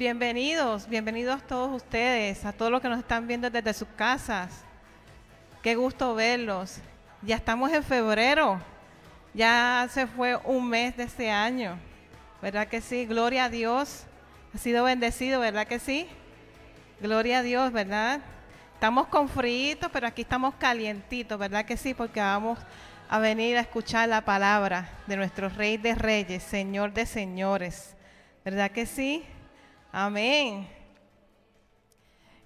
Bienvenidos, bienvenidos todos ustedes, a todos los que nos están viendo desde sus casas. Qué gusto verlos. Ya estamos en febrero, ya se fue un mes de este año, ¿verdad que sí? Gloria a Dios. Ha sido bendecido, ¿verdad que sí? Gloria a Dios, ¿verdad? Estamos con frío, pero aquí estamos calientitos, ¿verdad que sí? Porque vamos a venir a escuchar la palabra de nuestro Rey de Reyes, Señor de Señores. ¿Verdad que sí? Amén.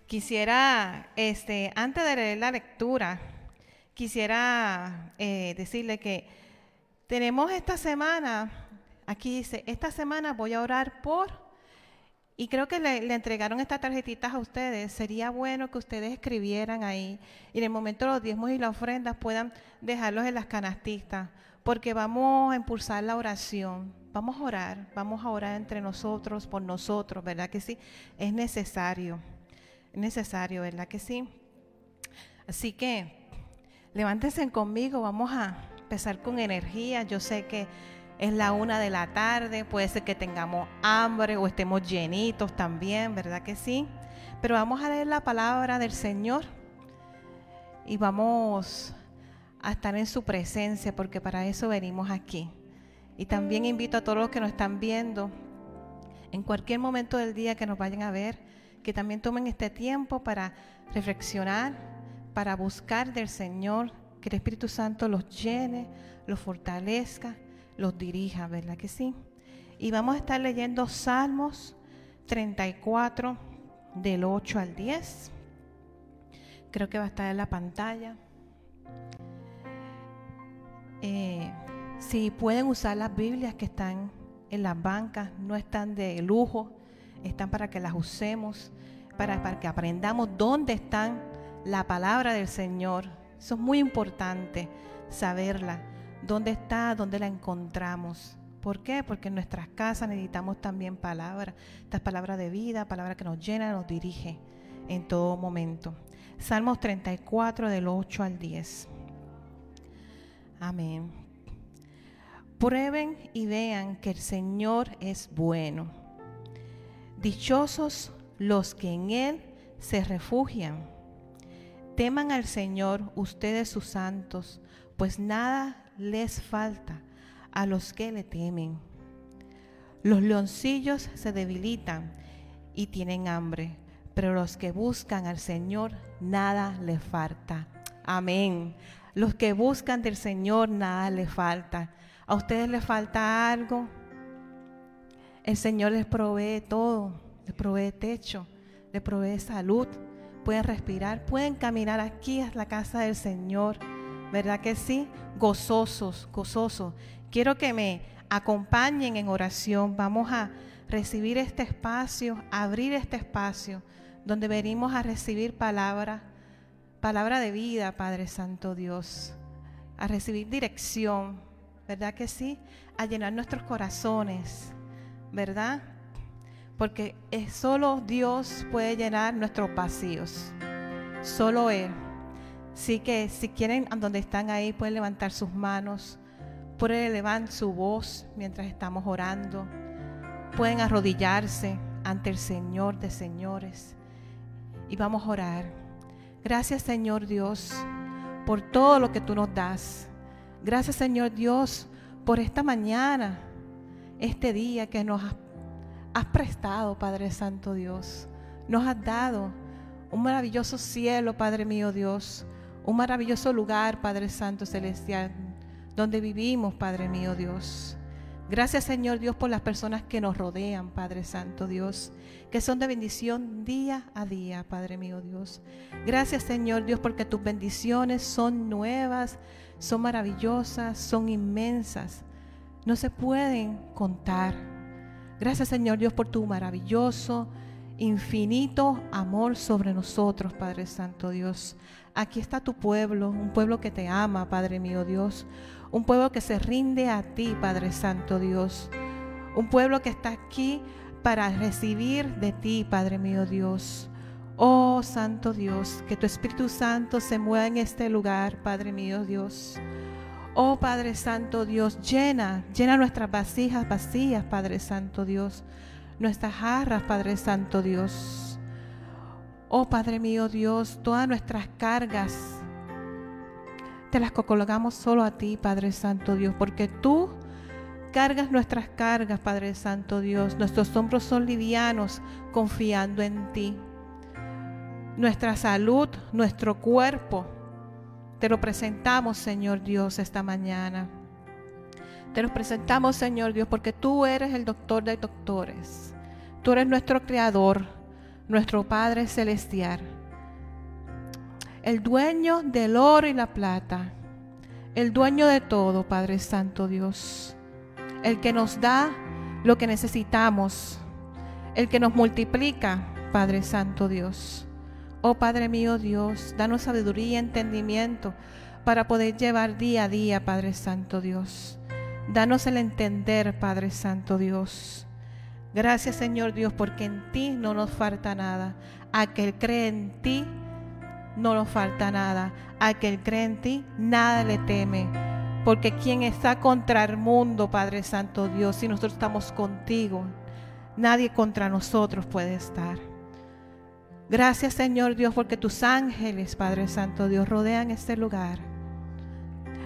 Quisiera, este, antes de leer la lectura, quisiera eh, decirle que tenemos esta semana, aquí dice, esta semana voy a orar por y creo que le, entregaron estas tarjetitas a ustedes. Sería bueno que ustedes escribieran ahí y en el momento los diezmos y las ofrendas puedan dejarlos en las canastistas, porque vamos a impulsar la oración. Vamos a orar, vamos a orar entre nosotros, por nosotros, ¿verdad que sí? Es necesario, es necesario, ¿verdad que sí? Así que levántense conmigo, vamos a empezar con energía. Yo sé que es la una de la tarde, puede ser que tengamos hambre o estemos llenitos también, ¿verdad que sí? Pero vamos a leer la palabra del Señor y vamos a estar en su presencia porque para eso venimos aquí. Y también invito a todos los que nos están viendo en cualquier momento del día que nos vayan a ver, que también tomen este tiempo para reflexionar, para buscar del Señor, que el Espíritu Santo los llene, los fortalezca los dirija, ¿verdad que sí? Y vamos a estar leyendo Salmos 34 del 8 al 10. Creo que va a estar en la pantalla. Eh, si pueden usar las Biblias que están en las bancas, no están de lujo, están para que las usemos, para, que aprendamos dónde están la palabra del Señor. Eso es muy importante, saberla dónde está, dónde la encontramos. ¿Por qué? Porque en nuestras casas necesitamos también palabras, estas palabras de vida, palabras que nos llenan, nos dirige en todo momento. Salmos 34 del 8 al 10. Amén. Prueben y vean que el Señor es bueno. Dichosos los que en Él se refugian. Teman al Señor ustedes sus santos, pues nada les falta a los que le temen. Los leoncillos se debilitan y tienen hambre, pero los que buscan al Señor nada les falta. Amén. Los que buscan del Señor nada les falta. ¿A ustedes les falta algo? El Señor les provee todo, les provee techo, les provee salud, pueden respirar, pueden caminar aquí a la casa del Señor ¿verdad que sí? Gozosos, gozosos. Quiero que me acompañen en oración. Vamos a recibir este espacio, abrir este espacio donde venimos a recibir palabra, palabra de vida, Padre Santo Dios, a recibir dirección, ¿verdad que sí? A llenar nuestros corazones, ¿verdad? Porque es solo Dios puede llenar nuestros vacíos, solo Él. Así que si quieren, donde están ahí, pueden levantar sus manos, pueden elevar su voz mientras estamos orando, pueden arrodillarse ante el Señor de señores y vamos a orar. Gracias Señor Dios por todo lo que tú nos das. Gracias Señor Dios por esta mañana, este día que nos has, prestado, Padre Santo Dios. Nos has dado un maravilloso cielo, Padre mío Dios un maravilloso lugar, Padre Santo Celestial, donde vivimos, Padre mío Dios. Gracias Señor Dios por las personas que nos rodean, Padre Santo Dios, que son de bendición día a día, Padre mío Dios. Gracias Señor Dios porque tus bendiciones son nuevas, son maravillosas, son inmensas, no se pueden contar. Gracias Señor Dios por tu maravilloso, infinito amor sobre nosotros, Padre Santo Dios. Aquí está tu pueblo, un pueblo que te ama, Padre mío Dios. Un pueblo que se rinde a ti, Padre Santo Dios. Un pueblo que está aquí para recibir de ti, Padre mío Dios. Oh Santo Dios, que tu Espíritu Santo se mueva en este lugar, Padre mío Dios. Oh Padre Santo Dios, llena, llena nuestras vasijas vacías, Padre Santo Dios nuestras jarras, Padre Santo Dios. Oh Padre mío Dios, todas nuestras cargas te las colocamos solo a ti, Padre Santo Dios, porque tú cargas nuestras cargas, Padre Santo Dios. Nuestros hombros son livianos confiando en ti. Nuestra salud, nuestro cuerpo, te lo presentamos, Señor Dios, esta mañana. Te lo presentamos, Señor Dios, porque tú eres el doctor de doctores. Tú eres nuestro creador, nuestro Padre celestial. El dueño del oro y la plata. El dueño de todo, Padre Santo Dios el que nos da lo que necesitamos, el que nos multiplica, Padre Santo Dios. Oh Padre mío Dios, danos sabiduría y entendimiento para poder llevar día a día, Padre Santo Dios. Danos el entender, Padre Santo Dios. Gracias Señor Dios, porque en ti no nos falta nada. Aquel cree en ti, no nos falta nada. Aquel cree en ti, nada le teme porque quien está contra el mundo, Padre Santo Dios, si nosotros estamos contigo, nadie contra nosotros puede estar. Gracias Señor Dios, porque tus ángeles, Padre Santo Dios, rodean este lugar.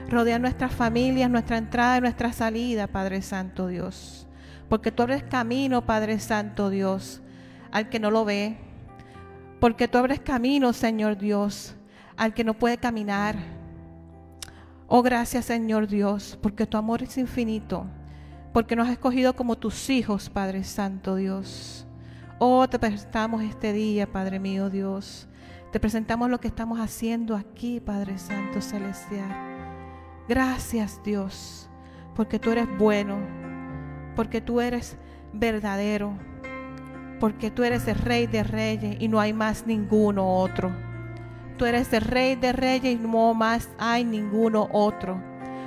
Rodean nuestras familias, nuestra entrada y nuestra salida, Padre Santo Dios. Porque tú abres camino, Padre Santo Dios, al que no lo ve. Porque tú abres camino, Señor Dios, al que no puede caminar Oh, gracias Señor Dios, porque tu amor es infinito, porque nos has escogido como tus hijos, Padre Santo Dios. Oh, te presentamos este día, Padre mío Dios. Te presentamos lo que estamos haciendo aquí, Padre Santo Celestial. Gracias Dios, porque tú eres bueno, porque tú eres verdadero, porque tú eres el Rey de Reyes y no hay más ninguno otro. Tú eres el Rey de Reyes y no más hay ninguno otro.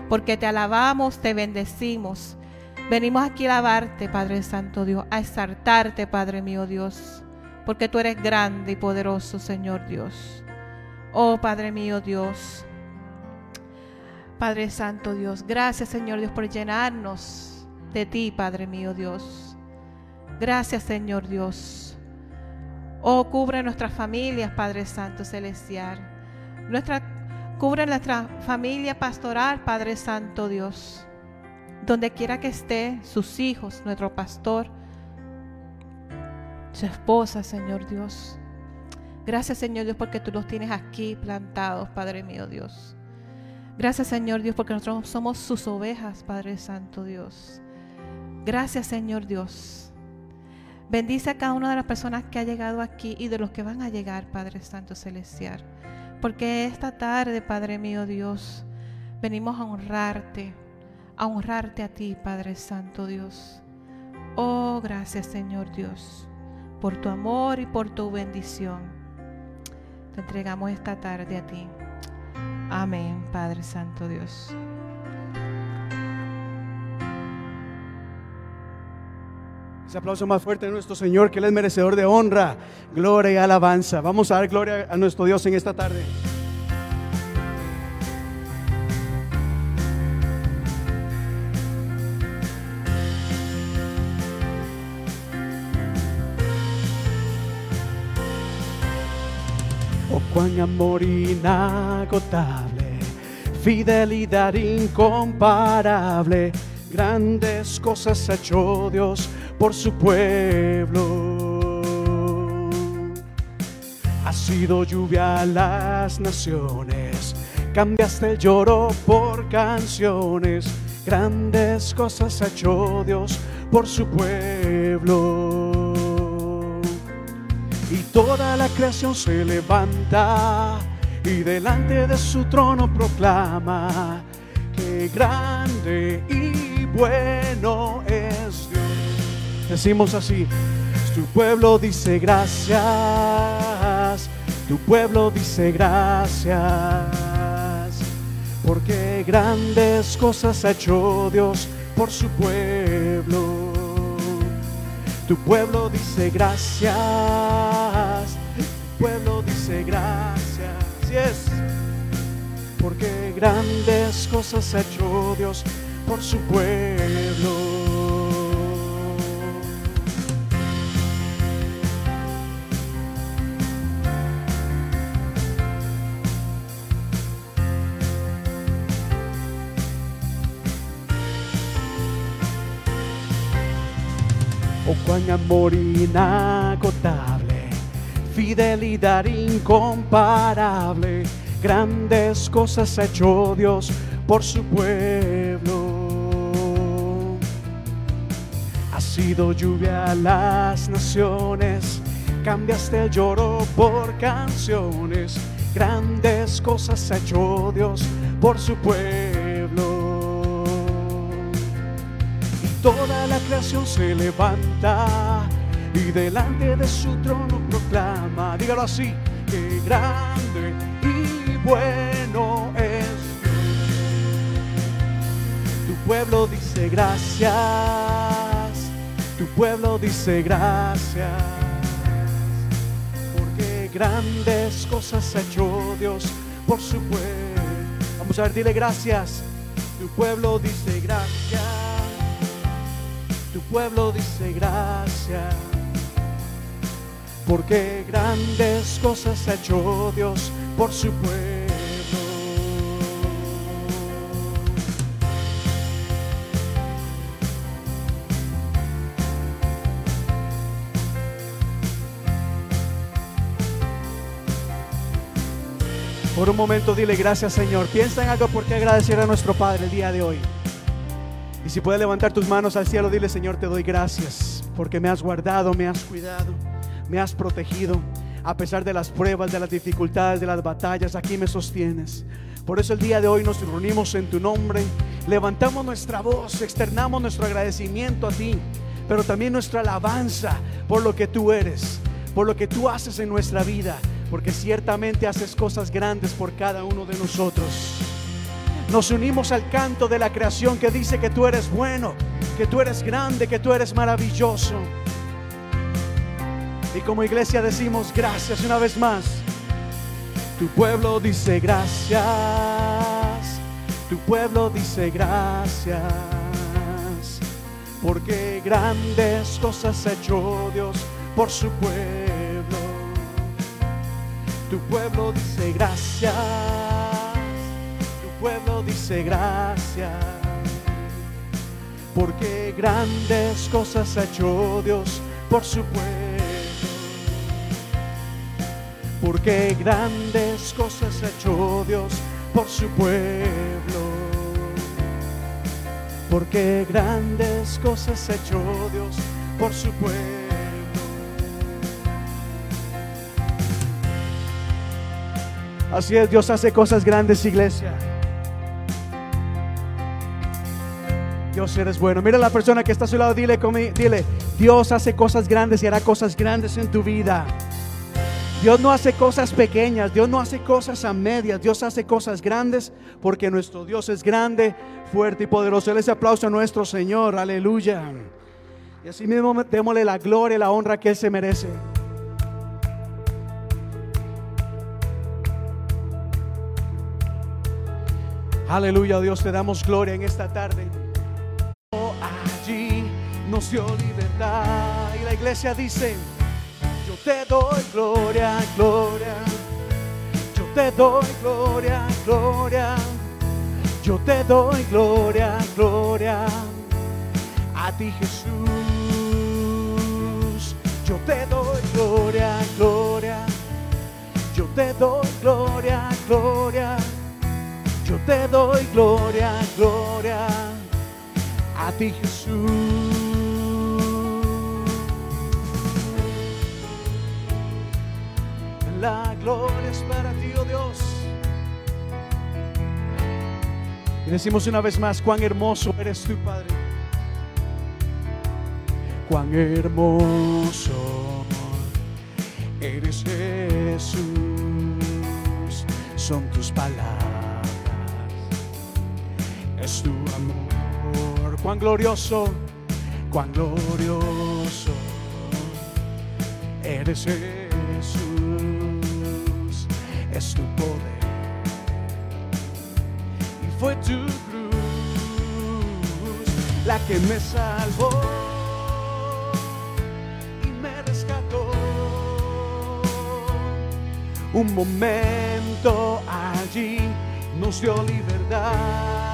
Porque te alabamos, te bendecimos. Venimos aquí a alabarte, Padre Santo Dios, a exaltarte, Padre mío Dios. Porque tú eres grande y poderoso, Señor Dios. Oh Padre mío Dios. Padre Santo Dios, gracias Señor Dios por llenarnos de ti, Padre mío Dios. Gracias Señor Dios Oh, cubre nuestras familias, Padre Santo Celestial. Nuestra, cubre nuestra familia pastoral, Padre Santo Dios. Donde quiera que esté, sus hijos, nuestro pastor, su esposa, Señor Dios. Gracias, Señor Dios, porque tú los tienes aquí plantados, Padre mío Dios. Gracias, Señor Dios, porque nosotros somos sus ovejas, Padre Santo Dios. Gracias, Señor Dios Bendice a cada una de las personas que ha llegado aquí y de los que van a llegar, Padre Santo Celestial. Porque esta tarde, Padre mío Dios, venimos a honrarte, a honrarte a ti, Padre Santo Dios. Oh, gracias Señor Dios, por tu amor y por tu bendición. Te entregamos esta tarde a ti. Amén, Padre Santo Dios. Ese aplauso más fuerte de nuestro Señor, que Él es merecedor de honra, gloria y alabanza. Vamos a dar gloria a nuestro Dios en esta tarde. Oh, cuán amor inagotable, fidelidad incomparable, grandes cosas ha hecho Dios por su pueblo. Ha sido lluvia a las naciones, cambiaste el lloro por canciones, grandes cosas ha hecho Dios por su pueblo. Y toda la creación se levanta y delante de su trono proclama que grande y bueno es Dios. Decimos así, tu pueblo dice gracias, tu pueblo dice gracias, porque grandes cosas ha hecho Dios por su pueblo. Tu pueblo dice gracias, tu pueblo dice gracias, así es, porque grandes cosas ha hecho Dios por su pueblo. Oh, cuán amor inagotable, fidelidad incomparable, grandes cosas ha hecho Dios por su pueblo. Sido lluvia a las naciones, cambiaste el lloro por canciones, grandes cosas ha hecho Dios por su pueblo. Toda la creación se levanta y delante de su trono proclama, dígalo así, que grande y bueno es Tu pueblo dice gracias, tu pueblo dice gracias, porque grandes cosas ha hecho Dios por su pueblo. Vamos a ver, dile gracias. Tu pueblo dice gracias tu pueblo dice gracias, porque grandes cosas ha hecho Dios por su pueblo. Por un momento dile gracias Señor. Piensa en algo por qué agradecer a nuestro Padre el día de hoy. Y si puedes levantar tus manos al cielo, dile, Señor, te doy gracias porque me has guardado, me has cuidado, me has protegido. A pesar de las pruebas, de las dificultades, de las batallas, aquí me sostienes. Por eso el día de hoy nos reunimos en tu nombre, levantamos nuestra voz, externamos nuestro agradecimiento a ti, pero también nuestra alabanza por lo que tú eres, por lo que tú haces en nuestra vida, porque ciertamente haces cosas grandes por cada uno de nosotros. Nos unimos al canto de la creación que dice que tú eres bueno, que tú eres grande, que tú eres maravilloso. Y como iglesia decimos gracias una vez más. Tu pueblo dice gracias. Tu pueblo dice gracias. Porque grandes cosas ha hecho Dios por su pueblo. Tu pueblo dice gracias pueblo dice gracias, porque grandes cosas ha hecho Dios por su pueblo. Porque grandes cosas ha hecho Dios por su pueblo. Porque grandes cosas ha hecho Dios por su pueblo. Así es, Dios hace cosas grandes, iglesia. Dios eres bueno. Mira la persona que está a su lado, dile, dile, Dios hace cosas grandes y hará cosas grandes en tu vida. Dios no hace cosas pequeñas, Dios no hace cosas a medias, Dios hace cosas grandes porque nuestro Dios es grande, fuerte y poderoso. ese aplauso a nuestro Señor, aleluya. Y así mismo démosle la gloria y la honra que Él se merece. Aleluya, Dios, te damos gloria en esta tarde nos dio libertad. Y la iglesia dice, yo te doy gloria, gloria. Yo te doy gloria, gloria. Yo te doy gloria, gloria. A ti Jesús. Yo te doy gloria, gloria. Yo te doy gloria, gloria. Yo te doy gloria, gloria. A ti Jesús. La gloria es para ti, oh Dios. Y decimos una vez más, cuán hermoso eres tú, Padre. Cuán hermoso eres Jesús. Son tus palabras. Es tu amor. Cuán glorioso, cuán glorioso eres Jesús es tu poder. Y fue tu cruz la que me salvó y me rescató. Un momento allí nos dio libertad.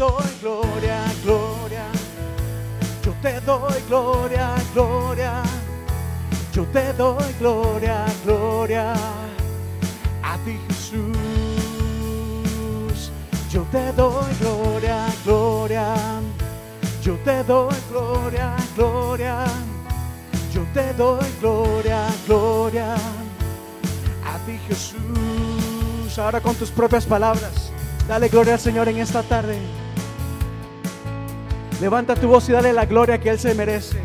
Doy gloria, gloria. Yo te doy gloria, gloria. Yo te doy gloria, gloria. A ti Jesús. Yo te doy gloria, gloria. Yo te doy gloria, gloria. Yo te doy gloria, gloria. A ti Jesús. Ahora con tus propias palabras. Dale gloria al Señor en esta tarde. Levanta tu voz y dale la gloria que Él se merece.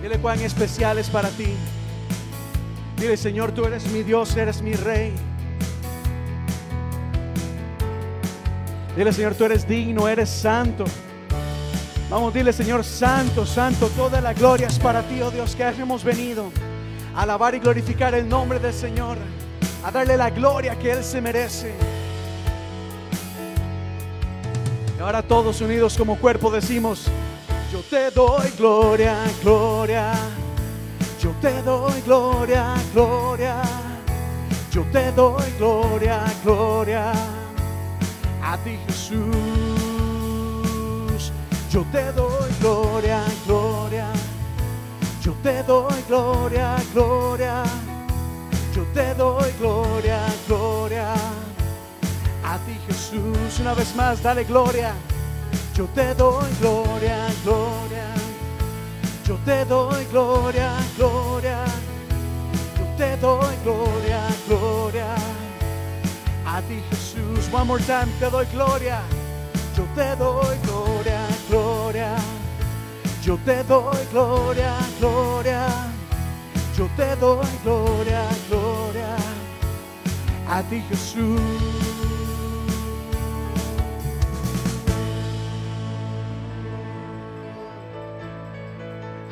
Dile cuán especial es para ti. Dile, Señor, tú eres mi Dios, eres mi Rey. Dile, Señor, tú eres digno, eres santo. Vamos, dile, Señor, santo, santo, toda la gloria es para ti, oh Dios, que hemos venido a alabar y glorificar el nombre del Señor, a darle la gloria que Él se merece. Y ahora todos unidos como cuerpo decimos, yo te doy gloria, gloria. Yo te doy gloria, gloria. Yo te doy gloria, gloria. A ti Jesús. Yo te doy gloria, gloria. Yo te doy gloria, gloria. Te doy gloria, gloria. A ti Jesús. Una vez más, dale gloria. Yo te doy gloria, gloria. Yo te doy gloria, gloria. Yo te doy gloria, gloria. A ti Jesús, one more time, te doy gloria. Yo te doy gloria, gloria. Yo te doy gloria, gloria. Yo te doy gloria. A ti Jesús.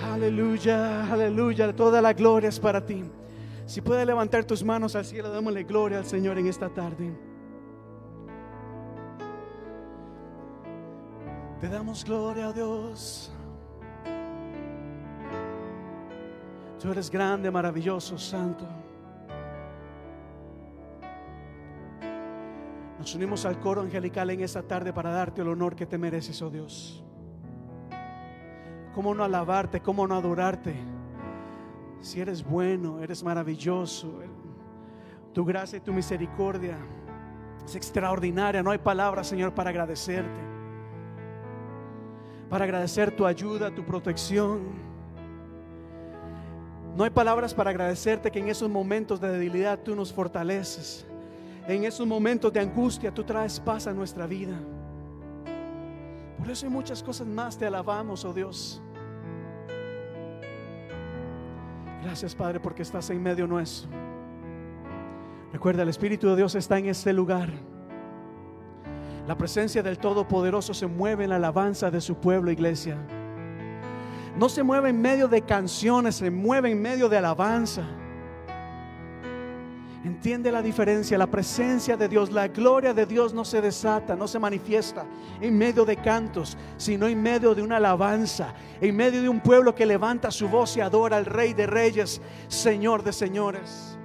Aleluya, aleluya. Toda la gloria es para ti. Si puedes levantar tus manos al cielo, démosle gloria al Señor en esta tarde. Te damos gloria a Dios. Tú eres grande, maravilloso, santo. Nos unimos al coro angelical en esta tarde para darte el honor que te mereces, oh Dios. ¿Cómo no alabarte? ¿Cómo no adorarte? Si eres bueno, eres maravilloso. Tu gracia y tu misericordia es extraordinaria. No hay palabras, Señor, para agradecerte. Para agradecer tu ayuda, tu protección. No hay palabras para agradecerte que en esos momentos de debilidad tú nos fortaleces. En esos momentos de angustia tú traes paz a nuestra vida. Por eso hay muchas cosas más te alabamos, oh Dios. Gracias, Padre, porque estás en medio nuestro. Recuerda, el Espíritu de Dios está en este lugar. La presencia del Todopoderoso se mueve en la alabanza de su pueblo, iglesia. No se mueve en medio de canciones, se mueve en medio de alabanza. Entiende la diferencia, la presencia de Dios, la gloria de Dios no se desata, no se manifiesta en medio de cantos, sino en medio de una alabanza, en medio de un pueblo que levanta su voz y adora al Rey de Reyes, Señor de Señores.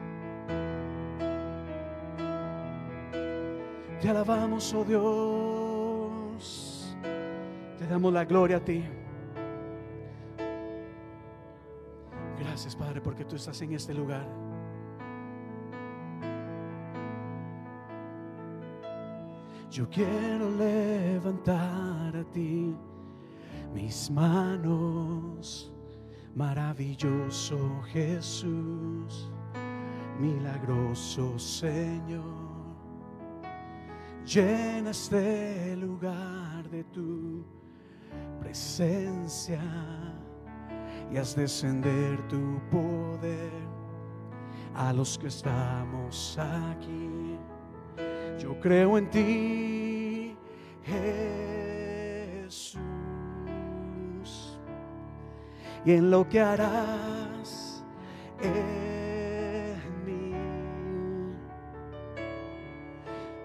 Te alabamos, oh Dios, te damos la gloria a ti. Gracias, Padre, porque tú estás en este lugar. Yo quiero levantar a ti mis manos, maravilloso Jesús, milagroso Señor. Llena este lugar de tu presencia y haz descender tu poder a los que estamos aquí. Yo creo en ti, Jesús, y en lo que harás en mí.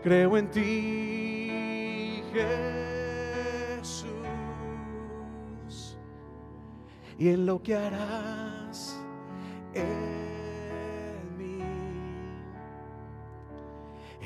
Creo en ti, Jesús, y en lo que harás en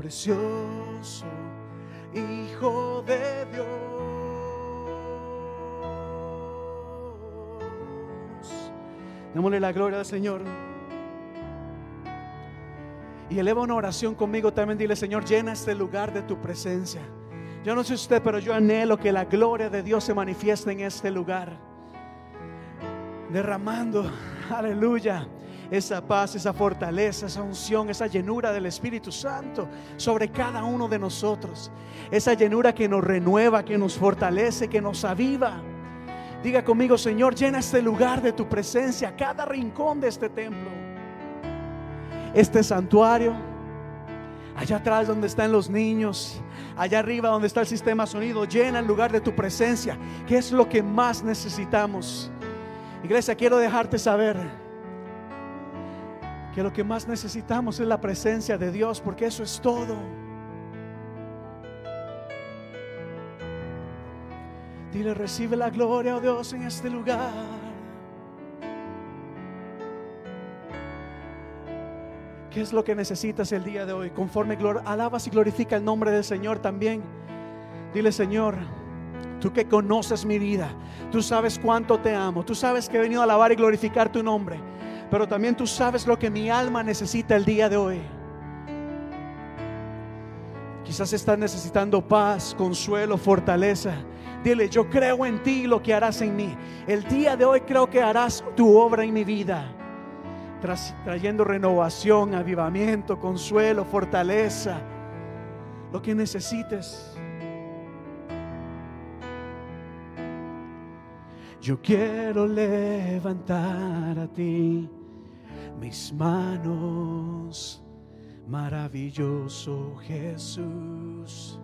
precioso Hijo de Dios. Démosle la gloria al Señor. Y eleva una oración conmigo también. Dile, Señor, llena este lugar de tu presencia. Yo no sé usted, pero yo anhelo que la gloria de Dios se manifieste en este lugar. Derramando, aleluya, esa paz, esa fortaleza, esa unción, esa llenura del Espíritu Santo sobre cada uno de nosotros. Esa llenura que nos renueva, que nos fortalece, que nos aviva. Diga conmigo, Señor, llena este lugar de tu presencia, cada rincón de este templo, este santuario, allá atrás donde están los niños, allá arriba donde está el sistema sonido, llena el lugar de tu presencia, que es lo que más necesitamos. Iglesia, quiero dejarte saber que lo que más necesitamos es la presencia de Dios, porque eso es todo. Dile, recibe la gloria, oh Dios, en este lugar. ¿Qué es lo que necesitas el día de hoy? Conforme alabas y glorifica el nombre del Señor también. Dile, Señor, tú que conoces mi vida, tú sabes cuánto te amo, tú sabes que he venido a alabar y glorificar tu nombre, pero también tú sabes lo que mi alma necesita el día de hoy. Quizás estás necesitando paz, consuelo, fortaleza. Dile, yo creo en ti y lo que harás en mí. El día de hoy creo que harás tu obra en mi vida. trayendo renovación, avivamiento, consuelo, fortaleza. Lo que necesites. Yo quiero levantar a ti mis manos, maravilloso Jesús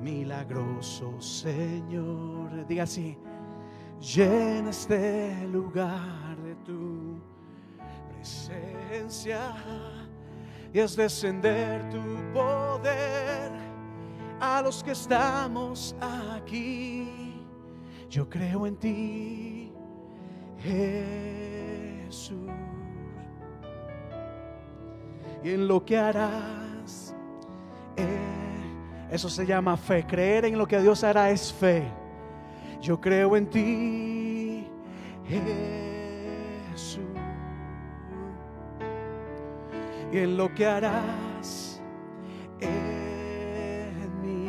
milagroso Señor. Diga así, llena este lugar de tu presencia y es descender tu poder a los que estamos aquí. Yo creo en ti, Jesús, y en lo que harás. Eso se llama fe. Creer en lo que Dios hará es fe. Yo creo en ti, Jesús. Y en lo que harás en mí.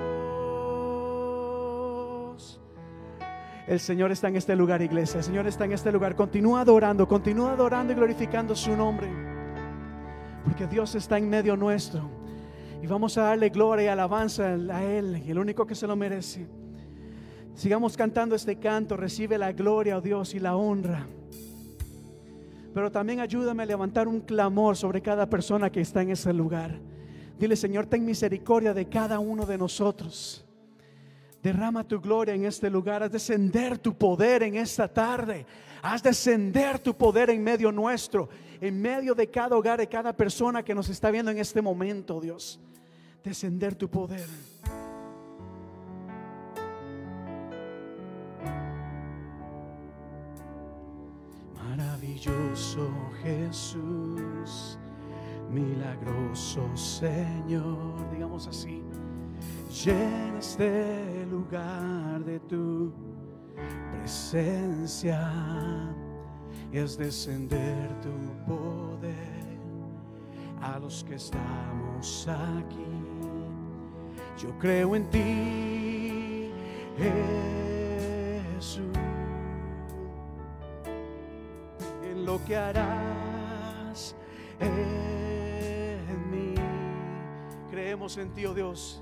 El Señor está en este lugar, iglesia. El Señor está en este lugar. Continúa adorando, continúa adorando y glorificando su nombre. Porque Dios está en medio nuestro. Y vamos a darle gloria y alabanza a Él, el único que se lo merece. Sigamos cantando este canto. Recibe la gloria, oh Dios, y la honra. Pero también ayúdame a levantar un clamor sobre cada persona que está en ese lugar. Dile, Señor, ten misericordia de cada uno de nosotros. Derrama tu gloria en este lugar. Haz descender tu poder en esta tarde. Haz descender tu poder en medio nuestro, en medio de cada hogar, de cada persona que nos está viendo en este momento, Dios. Descender tu poder. Maravilloso Jesús, milagroso Señor, digamos así. Llena este lugar de tu presencia es descender tu poder a los que estamos aquí. Yo creo en ti, Jesús, en lo que harás en mí. Creemos en ti, oh Dios,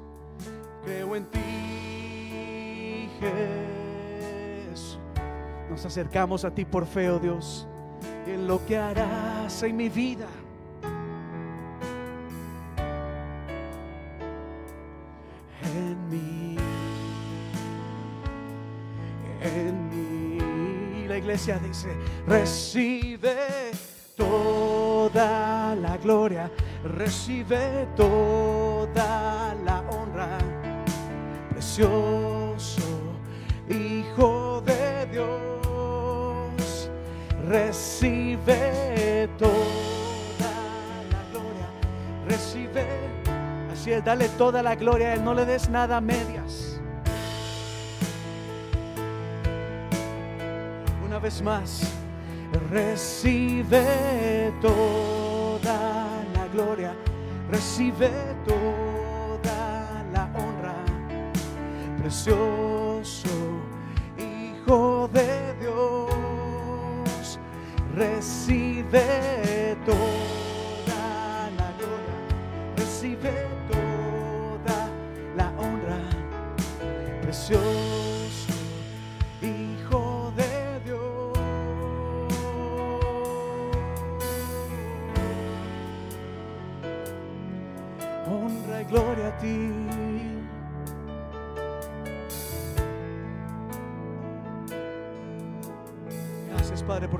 creo en ti, Jesús. Nos acercamos a ti por fe, oh Dios, en lo que harás en mi vida. En mí, en mí. La iglesia dice, recibe toda la gloria, recibe toda la honra. Precioso Hijo de Dios, recibe toda la gloria, recibe, así es, dale toda la gloria a Él, no le des nada a medias. Una vez más, recibe toda la gloria, recibe toda precioso Hijo de Dios, recibe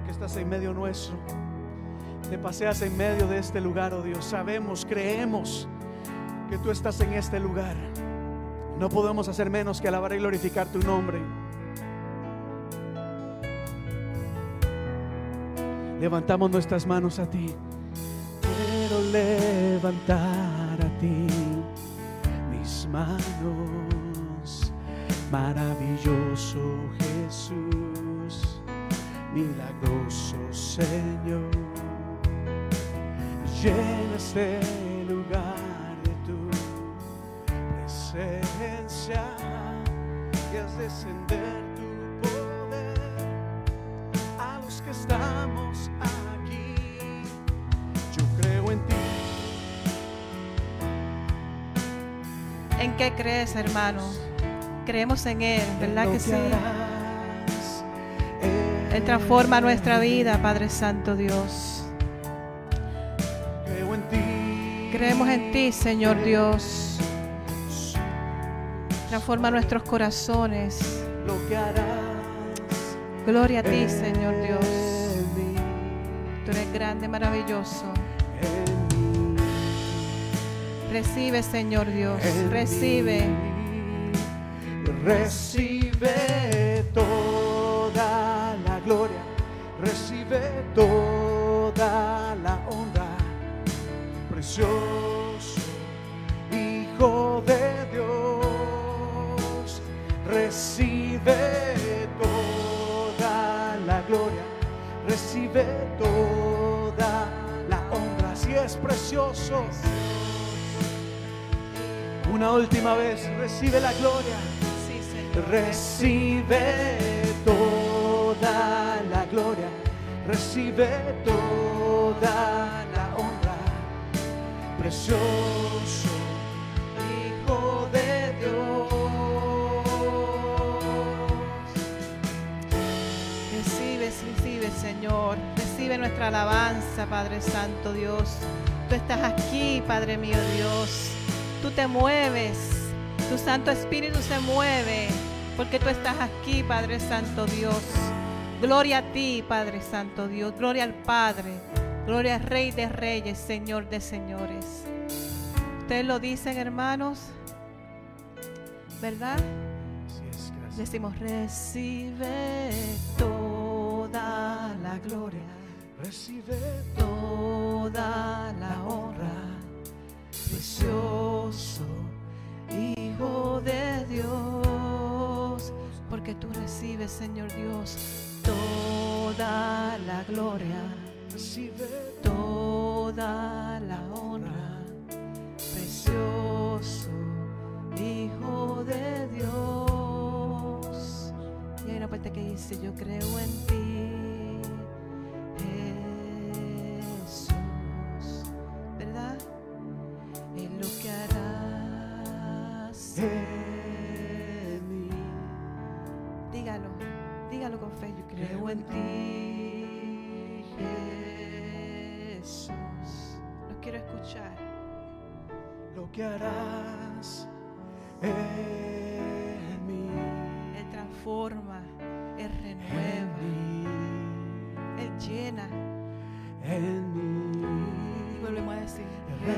Estás en medio nuestro. Te paseas en medio de este lugar, oh Dios. Sabemos, creemos que tú estás en este lugar. No podemos hacer menos que alabar y glorificar tu nombre. Levantamos nuestras manos a ti. Quiero levantar a ti mis manos. Maravilloso Jesús, milagroso Señor. Llena este lugar de tu presencia y haz descender tu poder a los que estamos aquí. Yo creo en ti. ¿En qué crees, hermano? Creemos en Él, ¿verdad que sí? Él transforma nuestra vida, Padre Santo Dios. Creo en ti. Creemos en ti, Señor Dios. Transforma nuestros corazones. Lo que harás. Gloria a ti, Señor Dios. Tú eres grande, maravilloso. Recibe, Señor Dios. Recibe. Recibe Recibe toda la honra. Precioso Hijo de Dios. Recibe toda la gloria. Recibe toda la honra. Si es precioso. Una última vez, recibe la gloria. Recibe toda la gloria, recibe toda la honra, precioso Hijo de Dios. Recibe, recibe, Señor. Recibe nuestra alabanza, Padre Santo Dios. Tú estás aquí, Padre mío Dios. Tú te mueves. Tu Santo Espíritu se mueve porque tú estás aquí, Padre Santo Dios. Gloria a ti, Padre Santo Dios. Gloria al Padre. Gloria al Rey de Reyes, Señor de Señores. Ustedes lo dicen, hermanos. ¿Verdad? Es. Decimos, recibe toda la gloria, Recibe toda la honra, precioso Hijo de Dios, porque tú recibes, Señor Dios, toda la gloria, toda la honra, precioso Hijo de Dios. Y hay una parte que dice, yo creo en ti, Jesús, ¿verdad?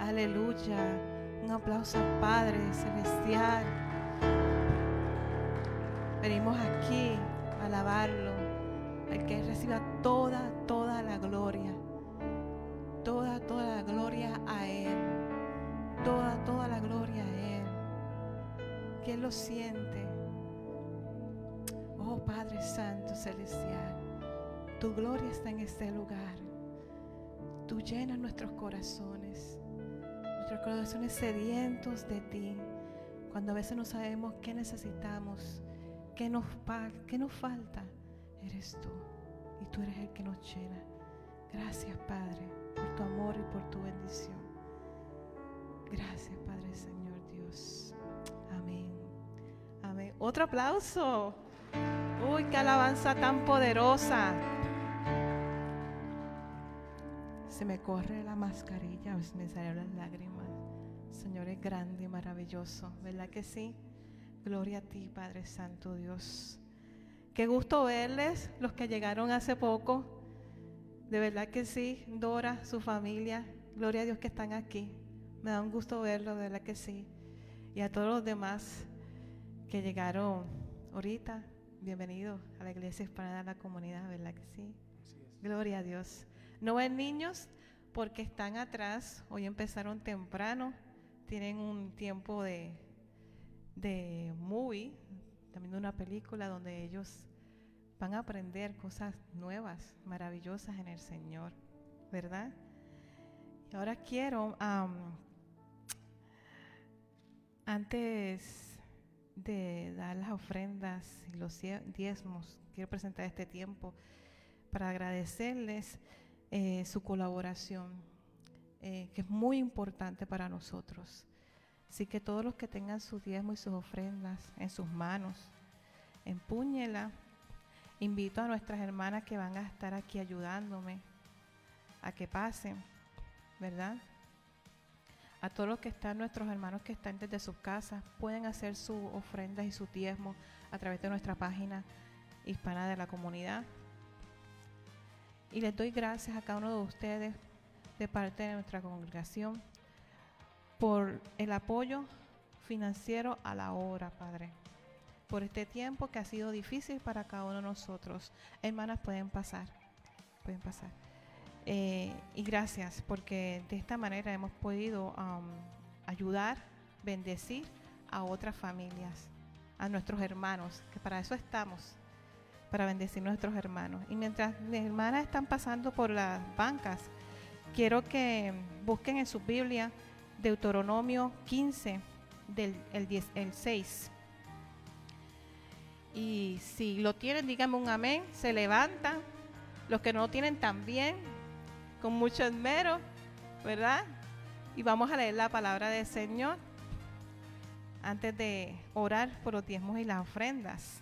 Aleluya. Un aplauso al Padre Celestial. Venimos aquí a alabarlo, al que reciba toda, toda la gloria. Toda, toda la gloria a Él. Toda, toda la gloria a Él. Que Él lo siente. Oh Padre Santo Celestial. Tu gloria está en este lugar. Tú llenas nuestros corazones, nuestros corazones sedientos de ti. Cuando a veces no sabemos qué necesitamos, qué nos, qué nos falta, eres tú. Y tú eres el que nos llena. Gracias, Padre, por tu amor y por tu bendición. Gracias, Padre Señor Dios. Amén. Amén. Otro aplauso. Uy, qué alabanza tan poderosa. Se me corre la mascarilla, se me salieron las lágrimas. Señor es grande y maravilloso, ¿verdad que sí? Gloria a ti, Padre Santo Dios. Qué gusto verles, los que llegaron hace poco. De verdad que sí, Dora, su familia, gloria a Dios que están aquí. Me da un gusto verlos, de verdad que sí. Y a todos los demás que llegaron ahorita, bienvenidos a la iglesia hispana de la comunidad, ¿verdad que sí? Gloria a Dios. No ven niños porque están atrás, hoy empezaron temprano, tienen un tiempo de, de movie, también de una película donde ellos van a aprender cosas nuevas, maravillosas en el Señor, ¿verdad? Y ahora quiero, antes de dar las ofrendas y los die- diezmos, quiero presentar este tiempo para agradecerles eh, su colaboración, eh, que es muy importante para nosotros. Así que todos los que tengan sus diezmos y sus ofrendas en sus manos, empúñela. Invito a nuestras hermanas que van a estar aquí ayudándome a que pasen, ¿verdad? A todos los que están, nuestros hermanos que están desde sus casas, pueden hacer sus ofrendas y sus diezmos a través de nuestra página hispana de la comunidad. Y les doy gracias a cada uno de ustedes de parte de nuestra congregación por el apoyo financiero a la obra, Padre. Por este tiempo que ha sido difícil para cada uno de nosotros. Hermanas, pueden pasar. Pueden pasar. Eh, y gracias porque de esta manera hemos podido um, ayudar, bendecir a otras familias, a nuestros hermanos, que para eso estamos, para bendecir a nuestros hermanos. Y mientras mis hermanas están pasando por las bancas, quiero que busquen en su Biblia Deuteronomio 15, del el 10, el 6. Y si lo tienen, díganme un amén, se levantan. Los que no lo tienen también, con mucho esmero, ¿verdad? Y vamos a leer la palabra del Señor antes de orar por los diezmos y las ofrendas.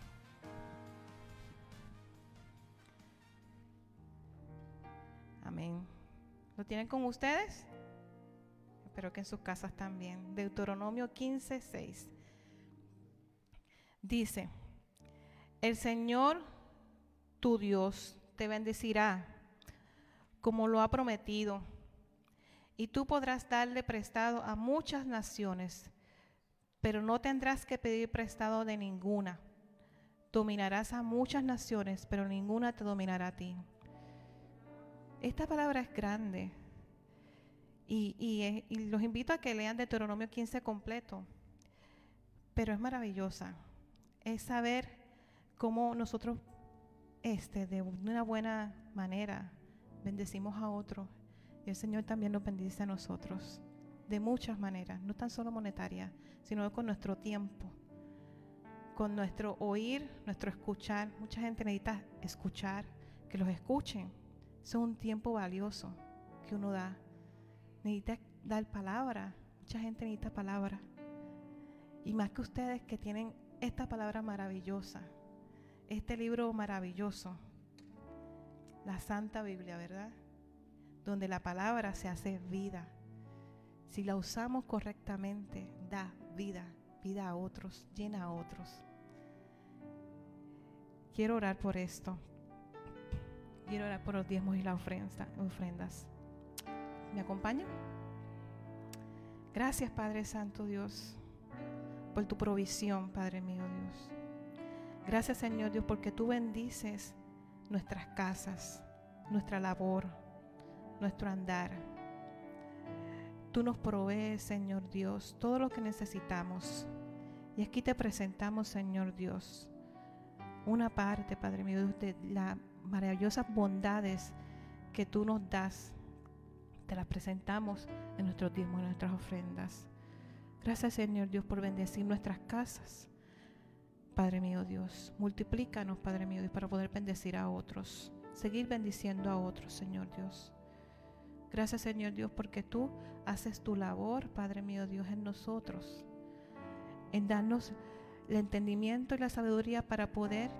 Amén. ¿Lo tienen con ustedes? Espero que en sus casas también. Deuteronomio 15, 6. Dice, el Señor tu Dios te bendecirá como lo ha prometido, y tú podrás darle prestado a muchas naciones, pero no tendrás que pedir prestado de ninguna, Dominarás a muchas naciones, pero ninguna te dominará a ti. Esta palabra es grande. Y, los invito a que lean Deuteronomio 15 completo. Pero es maravillosa. Es saber cómo nosotros, este, de una buena manera, bendecimos a otros. Y el Señor también nos bendice a nosotros. De muchas maneras. No tan solo monetaria, sino con nuestro tiempo. Con nuestro oír, nuestro escuchar. Mucha gente necesita escuchar, que los escuchen es un tiempo valioso que uno da. Necesita dar palabra. Mucha gente necesita palabra. Y más que ustedes que tienen esta palabra maravillosa, este libro maravilloso, la Santa Biblia, ¿verdad? Donde la palabra se hace vida. Si la usamos correctamente, da vida, vida a otros, llena a otros. Quiero orar por esto. Quiero orar por los diezmos y las ofrendas. ¿Me acompaña? Gracias, Padre Santo Dios, por tu provisión, Padre mío Dios. Gracias, Señor Dios, porque tú bendices nuestras casas, nuestra labor, nuestro andar. Tú nos provees, Señor Dios, todo lo que necesitamos. Y aquí te presentamos, Señor Dios, una parte, Padre mío, de la maravillosas bondades que tú nos das, te las presentamos en nuestros diezmos, en nuestras ofrendas. Gracias Señor Dios por bendecir nuestras casas. Padre mío Dios, multiplícanos, Padre mío Dios, para poder bendecir a otros, seguir bendiciendo a otros, Señor Dios. Gracias Señor Dios porque tú haces tu labor, Padre mío Dios, en nosotros, en darnos el entendimiento y la sabiduría para poder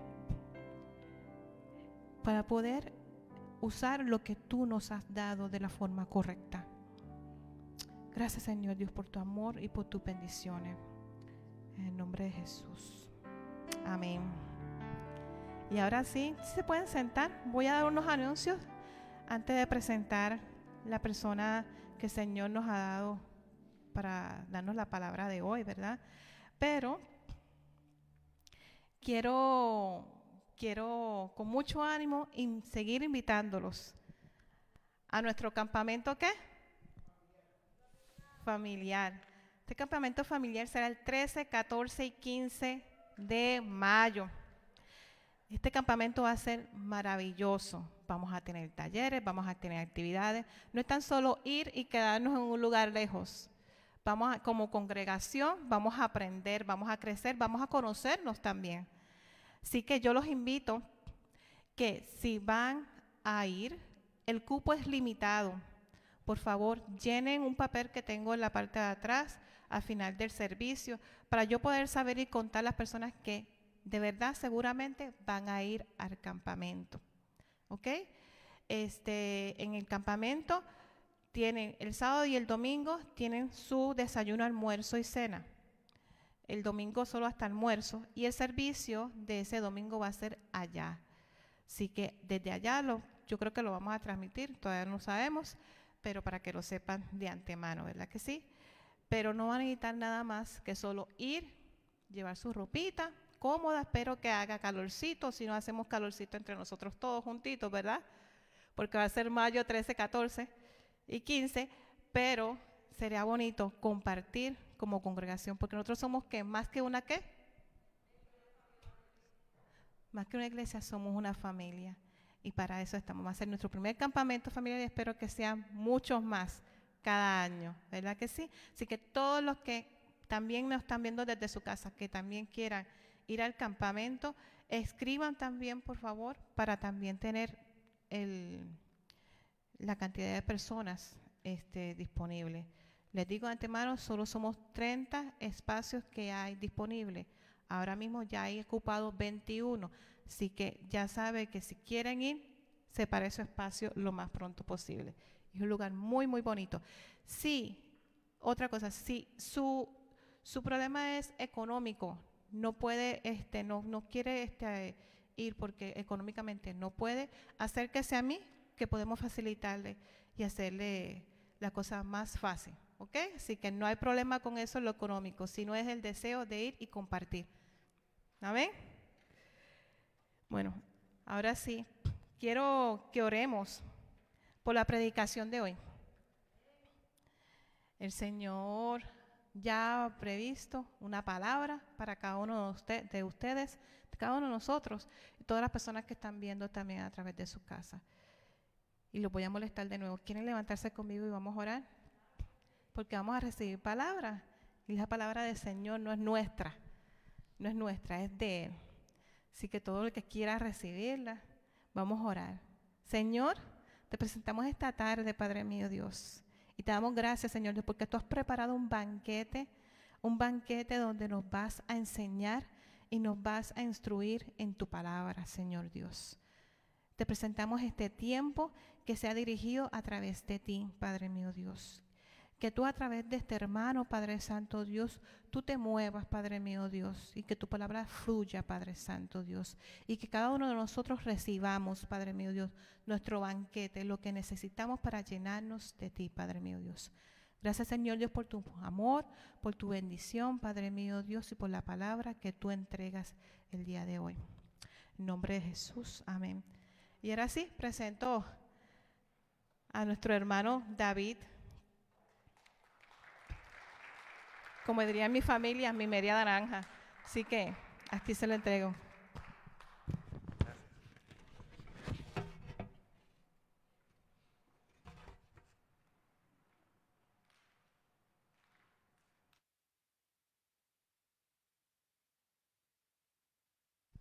para poder usar lo que tú nos has dado de la forma correcta. Gracias Señor Dios por tu amor y por tus bendiciones. En el nombre de Jesús. Amén. Y ahora sí, se pueden sentar, voy a dar unos anuncios antes de presentar la persona que el Señor nos ha dado para darnos la palabra de hoy, ¿verdad? Pero quiero quiero con mucho ánimo seguir invitándolos a nuestro campamento ¿qué? Familiar. Este campamento familiar será el 13, 14 y 15 de mayo. Este campamento va a ser maravilloso. Vamos a tener talleres, vamos a tener actividades. No es tan solo ir y quedarnos en un lugar lejos. Vamos a, como congregación, vamos a aprender, vamos a crecer, vamos a conocernos también. Así que yo los invito que si van a ir, el cupo es limitado. Por favor, llenen un papel que tengo en la parte de atrás al final del servicio para yo poder saber y contar las personas que de verdad seguramente van a ir al campamento. ¿Ok? Este, en el campamento tienen el sábado y el domingo tienen su desayuno, almuerzo y cena el domingo solo hasta almuerzo y el servicio de ese domingo va a ser allá. Así que desde allá lo, yo creo que lo vamos a transmitir, todavía no sabemos, pero para que lo sepan de antemano, ¿verdad que sí? Pero no van a necesitar nada más que solo ir, llevar su ropita cómoda, espero que haga calorcito, si no hacemos calorcito entre nosotros todos juntitos, ¿verdad? Porque va a ser mayo 13, 14 y 15, pero sería bonito compartir como congregación, porque nosotros somos que más que una qué? Más que una iglesia, somos una familia. Y para eso estamos. A ser nuestro primer campamento familiar y espero que sean muchos más cada año, ¿verdad que sí? Así que todos los que también nos están viendo desde su casa, que también quieran ir al campamento, escriban también, por favor, para también tener el, la cantidad de personas este, disponibles. Les digo de antemano, solo somos 30 espacios que hay disponibles. Ahora mismo ya hay ocupados 21. Así que ya sabe que si quieren ir, separe su espacio lo más pronto posible. Es un lugar muy, muy bonito. Sí, otra cosa, si su, su problema es económico, no puede, este, no, no quiere este, ir porque económicamente no puede, acérquese a mí que podemos facilitarle y hacerle la cosa más fácil. ¿Ok? Así que no hay problema con eso en lo económico, sino es el deseo de ir y compartir. ¿Amén? Bueno, ahora sí, quiero que oremos por la predicación de hoy. El Señor ya ha previsto una palabra para cada uno de, ustedes, cada uno de nosotros, y todas las personas que están viendo también a través de su casa. Y los voy a molestar de nuevo. ¿Quieren levantarse conmigo y vamos a orar? Porque vamos a recibir palabra. Y la palabra del Señor no es nuestra, no es nuestra, es de Él. Así que todo el que quiera recibirla, vamos a orar. Señor, te presentamos esta tarde, Padre mío Dios. Y te damos gracias, Señor, porque tú has preparado un banquete, un banquete donde nos vas a enseñar y nos vas a instruir en tu palabra, Señor Dios. Te presentamos este tiempo que se ha dirigido a través de ti, Padre mío Dios. Que tú a través de este hermano, Padre Santo Dios, tú te muevas, Padre mío Dios, y que tu palabra fluya, Padre Santo Dios, y que cada uno de nosotros recibamos, Padre mío Dios, nuestro banquete, lo que necesitamos para llenarnos de ti, Padre mío Dios. Gracias, Señor Dios, por tu amor, por tu bendición, Padre mío Dios, y por la palabra que tú entregas el día de hoy. En nombre de Jesús, amén. Y ahora sí, presento a nuestro hermano David. Como diría mi familia, mi media naranja. Así que aquí se lo entrego.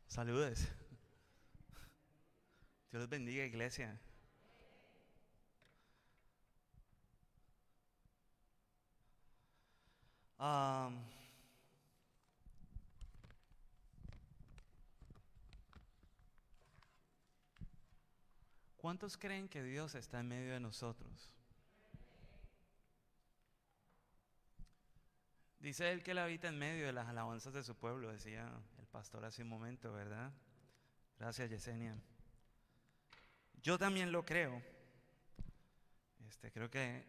Saludos. Dios los bendiga, iglesia. ¿Cuántos creen que Dios está en medio de nosotros? Dice él que él habita en medio de las alabanzas de su pueblo, decía el pastor hace un momento, ¿verdad? Gracias, Yesenia. Yo también lo creo. Este, creo que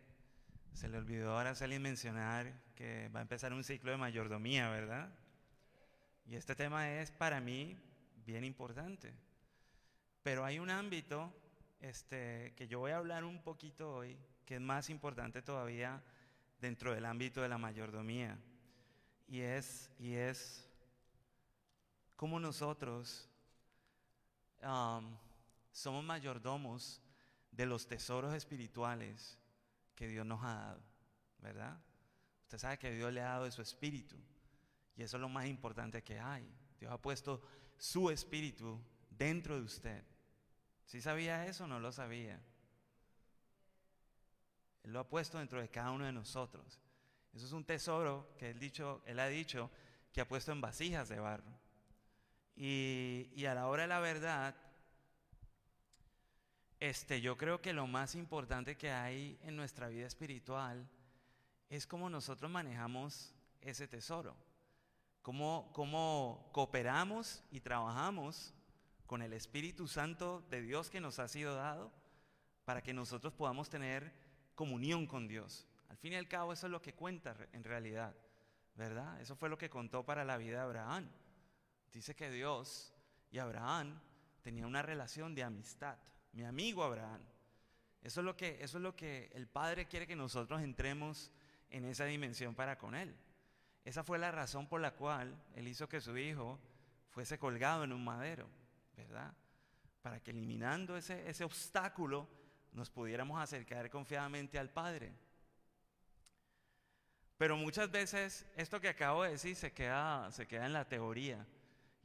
se le olvidó ahora salir mencionar que va a empezar un ciclo de mayordomía, ¿verdad? Y este tema es para mí bien importante. Pero hay un ámbito este, que yo voy a hablar un poquito hoy, que es más importante todavía dentro del ámbito de la mayordomía. Y es, y es cómo nosotros um, somos mayordomos de los tesoros espirituales que Dios nos ha dado, ¿verdad? Usted sabe que Dios le ha dado de su espíritu y eso es lo más importante que hay. Dios ha puesto su espíritu dentro de usted. ¿Sí sabía eso o no lo sabía? Él lo ha puesto dentro de cada uno de nosotros. Eso es un tesoro que él, ha dicho que ha puesto en vasijas de barro. Y, y a la hora de la verdad, este, yo creo que lo más importante que hay en nuestra vida espiritual es cómo nosotros manejamos ese tesoro, cómo, cómo cooperamos y trabajamos con el Espíritu Santo de Dios que nos ha sido dado para que nosotros podamos tener comunión con Dios. Al fin y al cabo eso es lo que cuenta en realidad, ¿verdad? Eso fue lo que contó para la vida de Abraham. Dice que Dios y Abraham tenían una relación de amistad mi amigo Abraham. Eso es lo que, eso es lo que el Padre quiere que nosotros entremos en esa dimensión para con Él. Esa fue la razón por la cual Él hizo que su hijo fuese colgado en un madero, ¿verdad? Para que eliminando ese, ese obstáculo nos pudiéramos acercar confiadamente al Padre. Pero muchas veces esto que acabo de decir se queda, se queda en la teoría.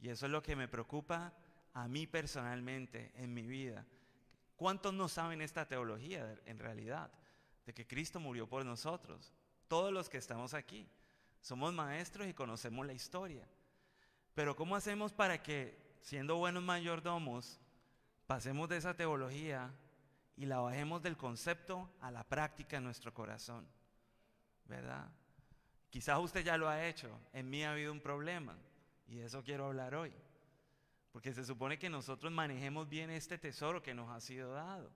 Y eso es lo que me preocupa a mí personalmente en mi vida. ¿Cuántos no saben esta teología en realidad? De que Cristo murió por nosotros. Todos los que estamos aquí. Somos maestros y conocemos la historia. Pero ¿cómo hacemos para que, siendo buenos mayordomos, pasemos de esa teología y la bajemos del concepto a la práctica en nuestro corazón? ¿Verdad? Quizás usted ya lo ha hecho. En mí ha habido un problema y eso quiero hablar hoy. Porque se supone que nosotros manejemos bien este tesoro que nos ha sido dado.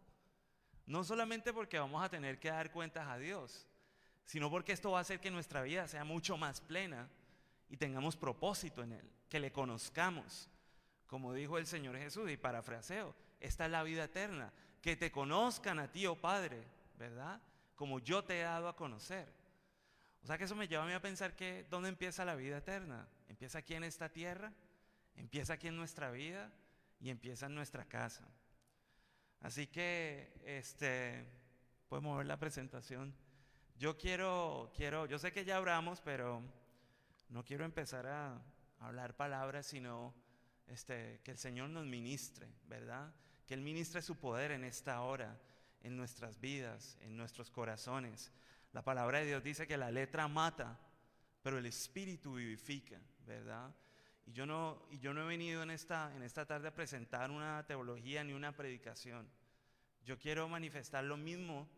No solamente porque vamos a tener que dar cuentas a Dios, sino porque esto va a hacer que nuestra vida sea mucho más plena y tengamos propósito en Él, que le conozcamos. Como dijo el Señor Jesús, y parafraseo, esta es la vida eterna, que te conozcan a ti, oh Padre, ¿verdad? Como yo te he dado a conocer. O sea que eso me lleva a mí a pensar que ¿dónde empieza la vida eterna? ¿Empieza aquí en esta tierra? ¿Empieza aquí en nuestra vida? Y empieza en nuestra casa. Así que, este, podemos ver la presentación. Yo quiero, quiero, yo sé que ya hablamos, pero no quiero empezar a hablar palabras, sino este, que el Señor nos ministre, ¿verdad? Que Él ministre su poder en esta hora, en nuestras vidas, en nuestros corazones. La palabra de Dios dice que la letra mata, pero el espíritu vivifica, ¿verdad? Y yo no, y yo no he venido en esta, en esta tarde a presentar una teología ni una predicación. Yo quiero manifestar lo mismo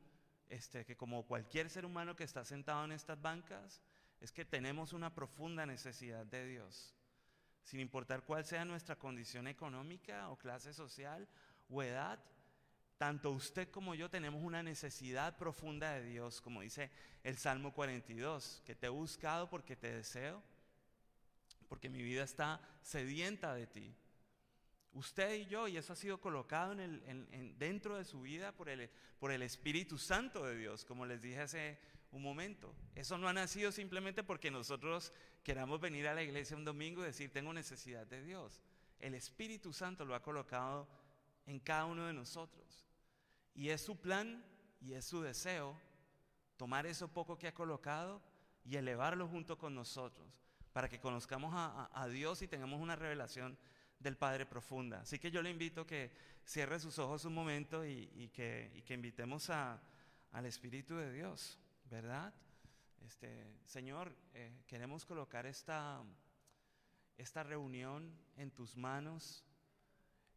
este, que como cualquier ser humano que está sentado en estas bancas, es que tenemos una profunda necesidad de Dios. Sin importar cuál sea nuestra condición económica o clase social o edad, tanto usted como yo tenemos una necesidad profunda de Dios, como dice el Salmo 42, que te he buscado porque te deseo, porque mi vida está sedienta de ti. Usted y yo, y eso ha sido colocado en el, dentro de su vida por el, por el Espíritu Santo de Dios, como les dije hace un momento. Eso no ha nacido simplemente porque nosotros queramos venir a la iglesia un domingo y decir, tengo necesidad de Dios. El Espíritu Santo lo ha colocado en cada uno de nosotros. Y es su plan y es su deseo tomar eso poco que ha colocado y elevarlo junto con nosotros para que conozcamos a, Dios y tengamos una revelación del Padre profunda. Así que yo le invito que cierre sus ojos un momento y, que, invitemos al Espíritu de Dios, ¿verdad? Este, Señor, eh, queremos colocar esta, esta reunión en tus manos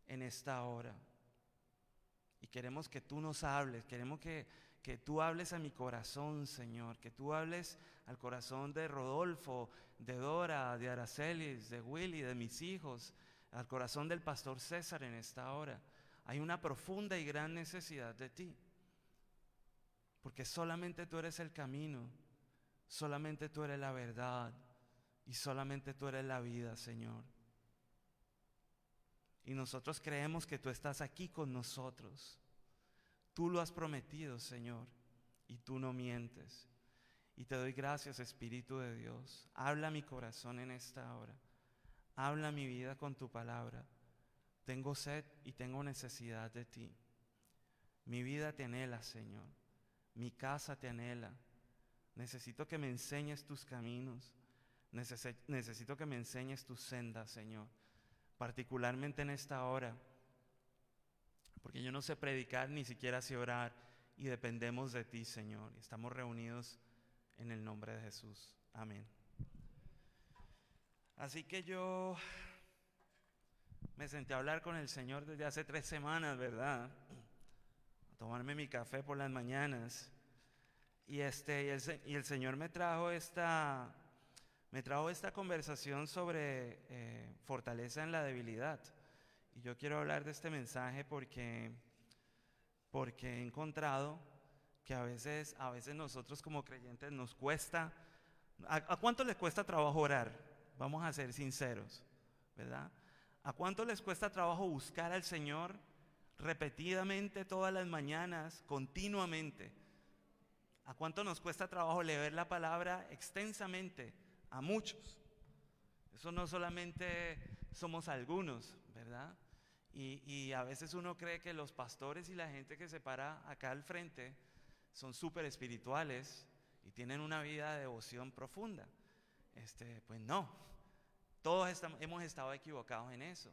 en esta hora. Y queremos que tú nos hables, queremos que, que tú hables a mi corazón, Señor, que tú hables al corazón de Rodolfo, de Dora, de Aracelis, de Willy, de mis hijos, al corazón del pastor César en esta hora. Hay una profunda y gran necesidad de ti, porque solamente tú eres el camino, solamente tú eres la verdad y solamente tú eres la vida, Señor. Y nosotros creemos que tú estás aquí con nosotros. Tú lo has prometido, Señor, y tú no mientes. Y te doy gracias, Espíritu de Dios. Habla mi corazón en esta hora. Habla mi vida con tu palabra. Tengo sed y tengo necesidad de ti. Mi vida te anhela, Señor. Mi casa te anhela. Necesito que me enseñes tus caminos. Necesito que me enseñes tus sendas, Señor particularmente en esta hora, porque yo no sé predicar ni siquiera sé orar y dependemos de ti, Señor. Estamos reunidos en el nombre de Jesús. Amén. Así que yo me senté a hablar con el Señor desde hace tres semanas, ¿verdad? A tomarme mi café por las mañanas. Y, este, y el, Señor me trajo esta, me trajo esta conversación sobre eh, fortaleza en la debilidad. Y yo quiero hablar de este mensaje porque, porque he encontrado que a veces, a veces nosotros como creyentes nos cuesta, ¿a, cuánto les cuesta trabajo orar? Vamos a ser sinceros, ¿verdad? ¿A cuánto les cuesta trabajo buscar al Señor repetidamente todas las mañanas, continuamente? ¿A cuánto nos cuesta trabajo leer la palabra extensamente? a muchos. Eso no solamente somos algunos, ¿verdad? Y, a veces uno cree que los pastores y la gente que se para acá al frente son súper espirituales y tienen una vida de devoción profunda. Este, pues no, todos estamos, hemos estado equivocados en eso.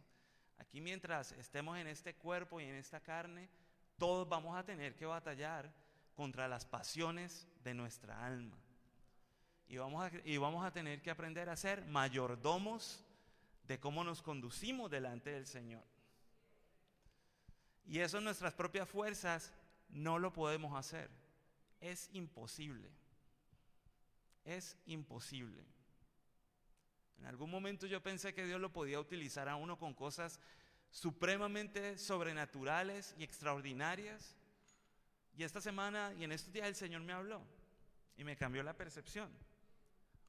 Aquí mientras estemos en este cuerpo y en esta carne, todos vamos a tener que batallar contra las pasiones de nuestra alma. Y vamos, a, y vamos a tener que aprender a ser mayordomos de cómo nos conducimos delante del Señor. Y eso en nuestras propias fuerzas no lo podemos hacer. Es imposible. Es imposible. En algún momento yo pensé que Dios lo podía utilizar a uno con cosas supremamente sobrenaturales y extraordinarias. Y esta semana y en estos días el Señor me habló y me cambió la percepción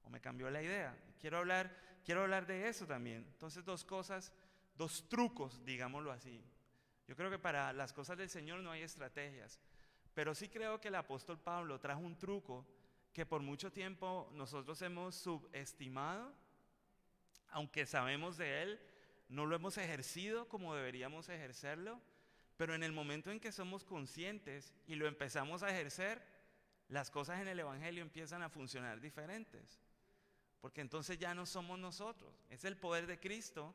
o me cambió la idea. Quiero hablar, quiero hablar de eso también. Entonces, dos cosas dos trucos, digámoslo así. Yo creo que para las cosas del Señor no hay estrategias, pero sí creo que el apóstol Pablo trajo un truco que por mucho tiempo nosotros hemos subestimado, aunque sabemos de él, no lo hemos ejercido como deberíamos ejercerlo, pero en el momento en que somos conscientes y lo empezamos a ejercer, las cosas en el Evangelio empiezan a funcionar diferentes. Porque entonces ya no somos nosotros, es el poder de Cristo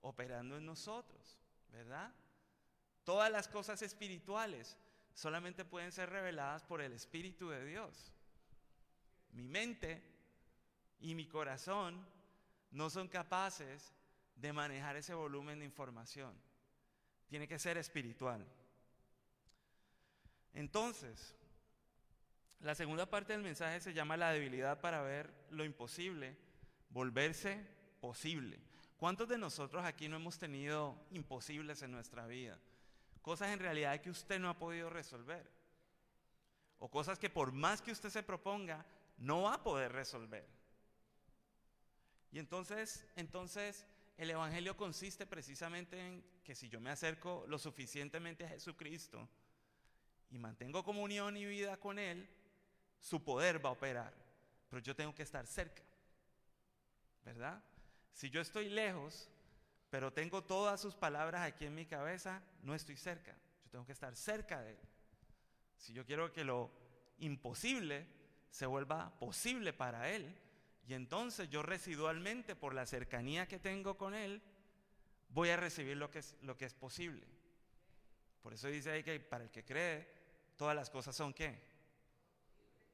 operando en nosotros, ¿verdad? Todas las cosas espirituales solamente pueden ser reveladas por el Espíritu de Dios. Mi mente y mi corazón no son capaces de manejar ese volumen de información. Tiene que ser espiritual. Entonces, la segunda parte del mensaje se llama la debilidad para ver lo imposible, volverse posible. ¿Cuántos de nosotros aquí no hemos tenido imposibles en nuestra vida? Cosas en realidad que usted no ha podido resolver. O cosas que por más que usted se proponga, no va a poder resolver. Y entonces, entonces el Evangelio consiste precisamente en que si yo me acerco lo suficientemente a Jesucristo y mantengo comunión y vida con Él, su poder va a operar. Pero yo tengo que estar cerca. ¿Verdad? Si yo estoy lejos, pero tengo todas sus palabras aquí en mi cabeza, no estoy cerca. Yo tengo que estar cerca de Él. Si yo quiero que lo imposible se vuelva posible para Él, y entonces yo residualmente, por la cercanía que tengo con Él, voy a recibir lo que es, lo que es posible. Por eso dice ahí que para el que cree, todas las cosas son qué?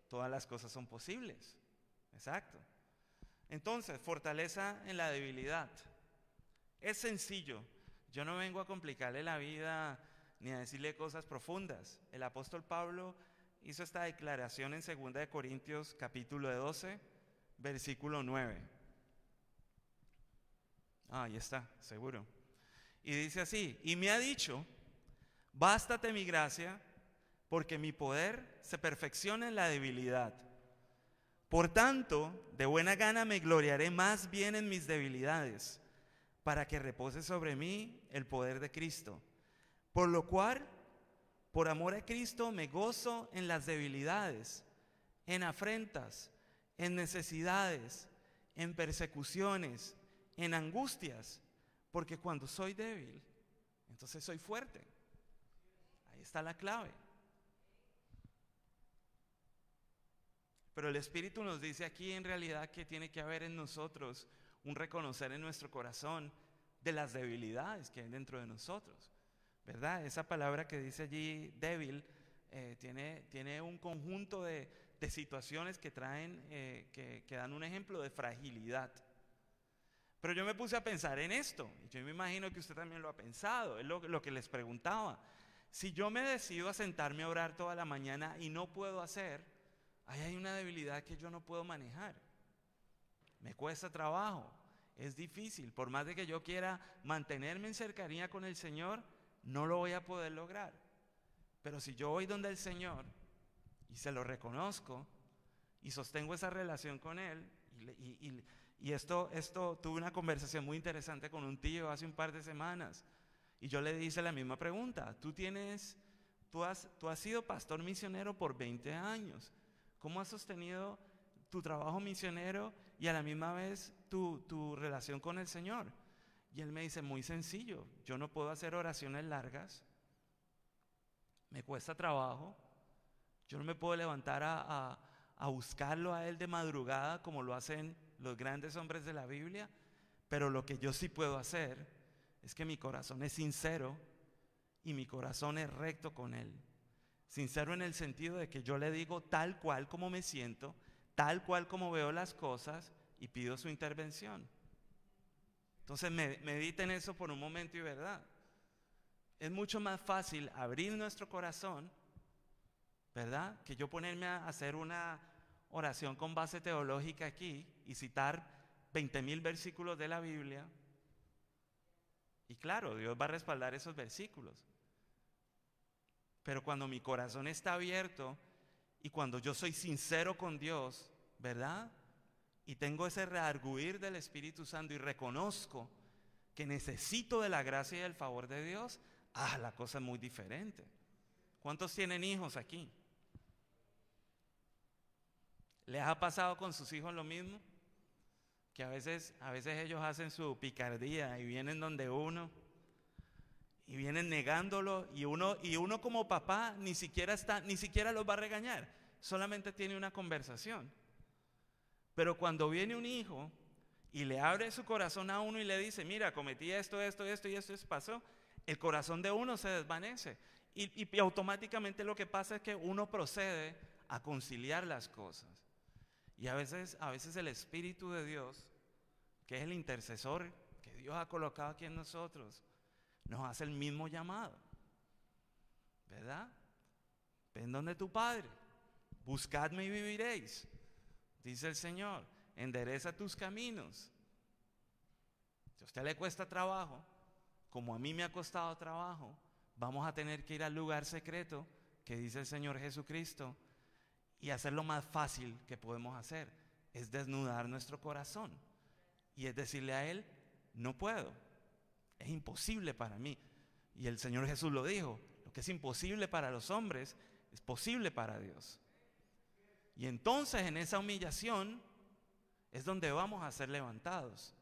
Todas las cosas son posibles. Exacto. Entonces, fortaleza en la debilidad. Es sencillo. Yo no vengo a complicarle la vida ni a decirle cosas profundas. El apóstol Pablo hizo esta declaración en 2 de Corintios capítulo 12, versículo 9. Ah, ahí está, seguro. Y dice así, y me ha dicho, bástate mi gracia, porque mi poder se perfecciona en la debilidad. Por tanto, de buena gana me gloriaré más bien en mis debilidades para que repose sobre mí el poder de Cristo. Por lo cual, por amor a Cristo, me gozo en las debilidades, en afrentas, en necesidades, en persecuciones, en angustias, porque cuando soy débil, entonces soy fuerte. Ahí está la clave. Pero el Espíritu nos dice aquí en realidad que tiene que haber en nosotros un reconocer en nuestro corazón de las debilidades que hay dentro de nosotros. ¿Verdad? Esa palabra que dice allí débil eh, tiene, tiene un conjunto de, situaciones que traen, eh, que, dan un ejemplo de fragilidad. Pero yo me puse a pensar en esto, y yo me imagino que usted también lo ha pensado, es lo, lo que les preguntaba. Si yo me decido a sentarme a orar toda la mañana y no puedo hacer, ahí hay una debilidad que yo no puedo manejar. Me cuesta trabajo, es difícil. Por más de que yo quiera mantenerme en cercanía con el Señor, no lo voy a poder lograr. Pero si yo voy donde el Señor y se lo reconozco y sostengo esa relación con Él, y, esto, esto tuve una conversación muy interesante con un tío hace un par de semanas, y yo le hice la misma pregunta, tú tienes, tú has, tú has sido pastor misionero por 20 años, ¿cómo has sostenido tu trabajo misionero y a la misma vez tu, tu relación con el Señor. Y él me dice, muy sencillo, yo no puedo hacer oraciones largas, me cuesta trabajo, yo no me puedo levantar a, buscarlo a él de madrugada como lo hacen los grandes hombres de la Biblia, pero lo que yo sí puedo hacer es que mi corazón es sincero y mi corazón es recto con él. Sincero en el sentido de que yo le digo tal cual como me siento tal cual como veo las cosas y pido su intervención. Entonces mediten eso por un momento y verdad. Es mucho más fácil abrir nuestro corazón, ¿verdad? Que yo ponerme a hacer una oración con base teológica aquí y citar 20 mil versículos de la Biblia. Y claro, Dios va a respaldar esos versículos. Pero cuando mi corazón está abierto y cuando yo soy sincero con Dios, ¿verdad? Y tengo ese rearguir del Espíritu Santo y reconozco que necesito de la gracia y el favor de Dios, ah, la cosa es muy diferente. ¿Cuántos tienen hijos aquí? ¿Les ha pasado con sus hijos lo mismo? Que a veces, a veces ellos hacen su picardía y vienen donde uno y vienen negándolo y uno y uno como papá ni siquiera está ni siquiera los va a regañar, solamente tiene una conversación. Pero cuando viene un hijo y le abre su corazón a uno y le dice, mira, cometí esto, esto, esto y esto pasó, el corazón de uno se desvanece. Y, y, automáticamente lo que pasa es que uno procede a conciliar las cosas. Y a veces, a veces el Espíritu de Dios, que es el intercesor que Dios ha colocado aquí en nosotros, nos hace el mismo llamado. ¿Verdad? Ven donde tu Padre, buscadme y viviréis, dice el Señor, endereza tus caminos. Si a usted le cuesta trabajo, como a mí me ha costado trabajo, vamos a tener que ir al lugar secreto que dice el Señor Jesucristo y hacer lo más fácil que podemos hacer, es desnudar nuestro corazón y es decirle a Él, no puedo, es imposible para mí. Y el Señor Jesús lo dijo, lo que es imposible para los hombres es posible para Dios. Y entonces en esa humillación es donde vamos a ser levantados.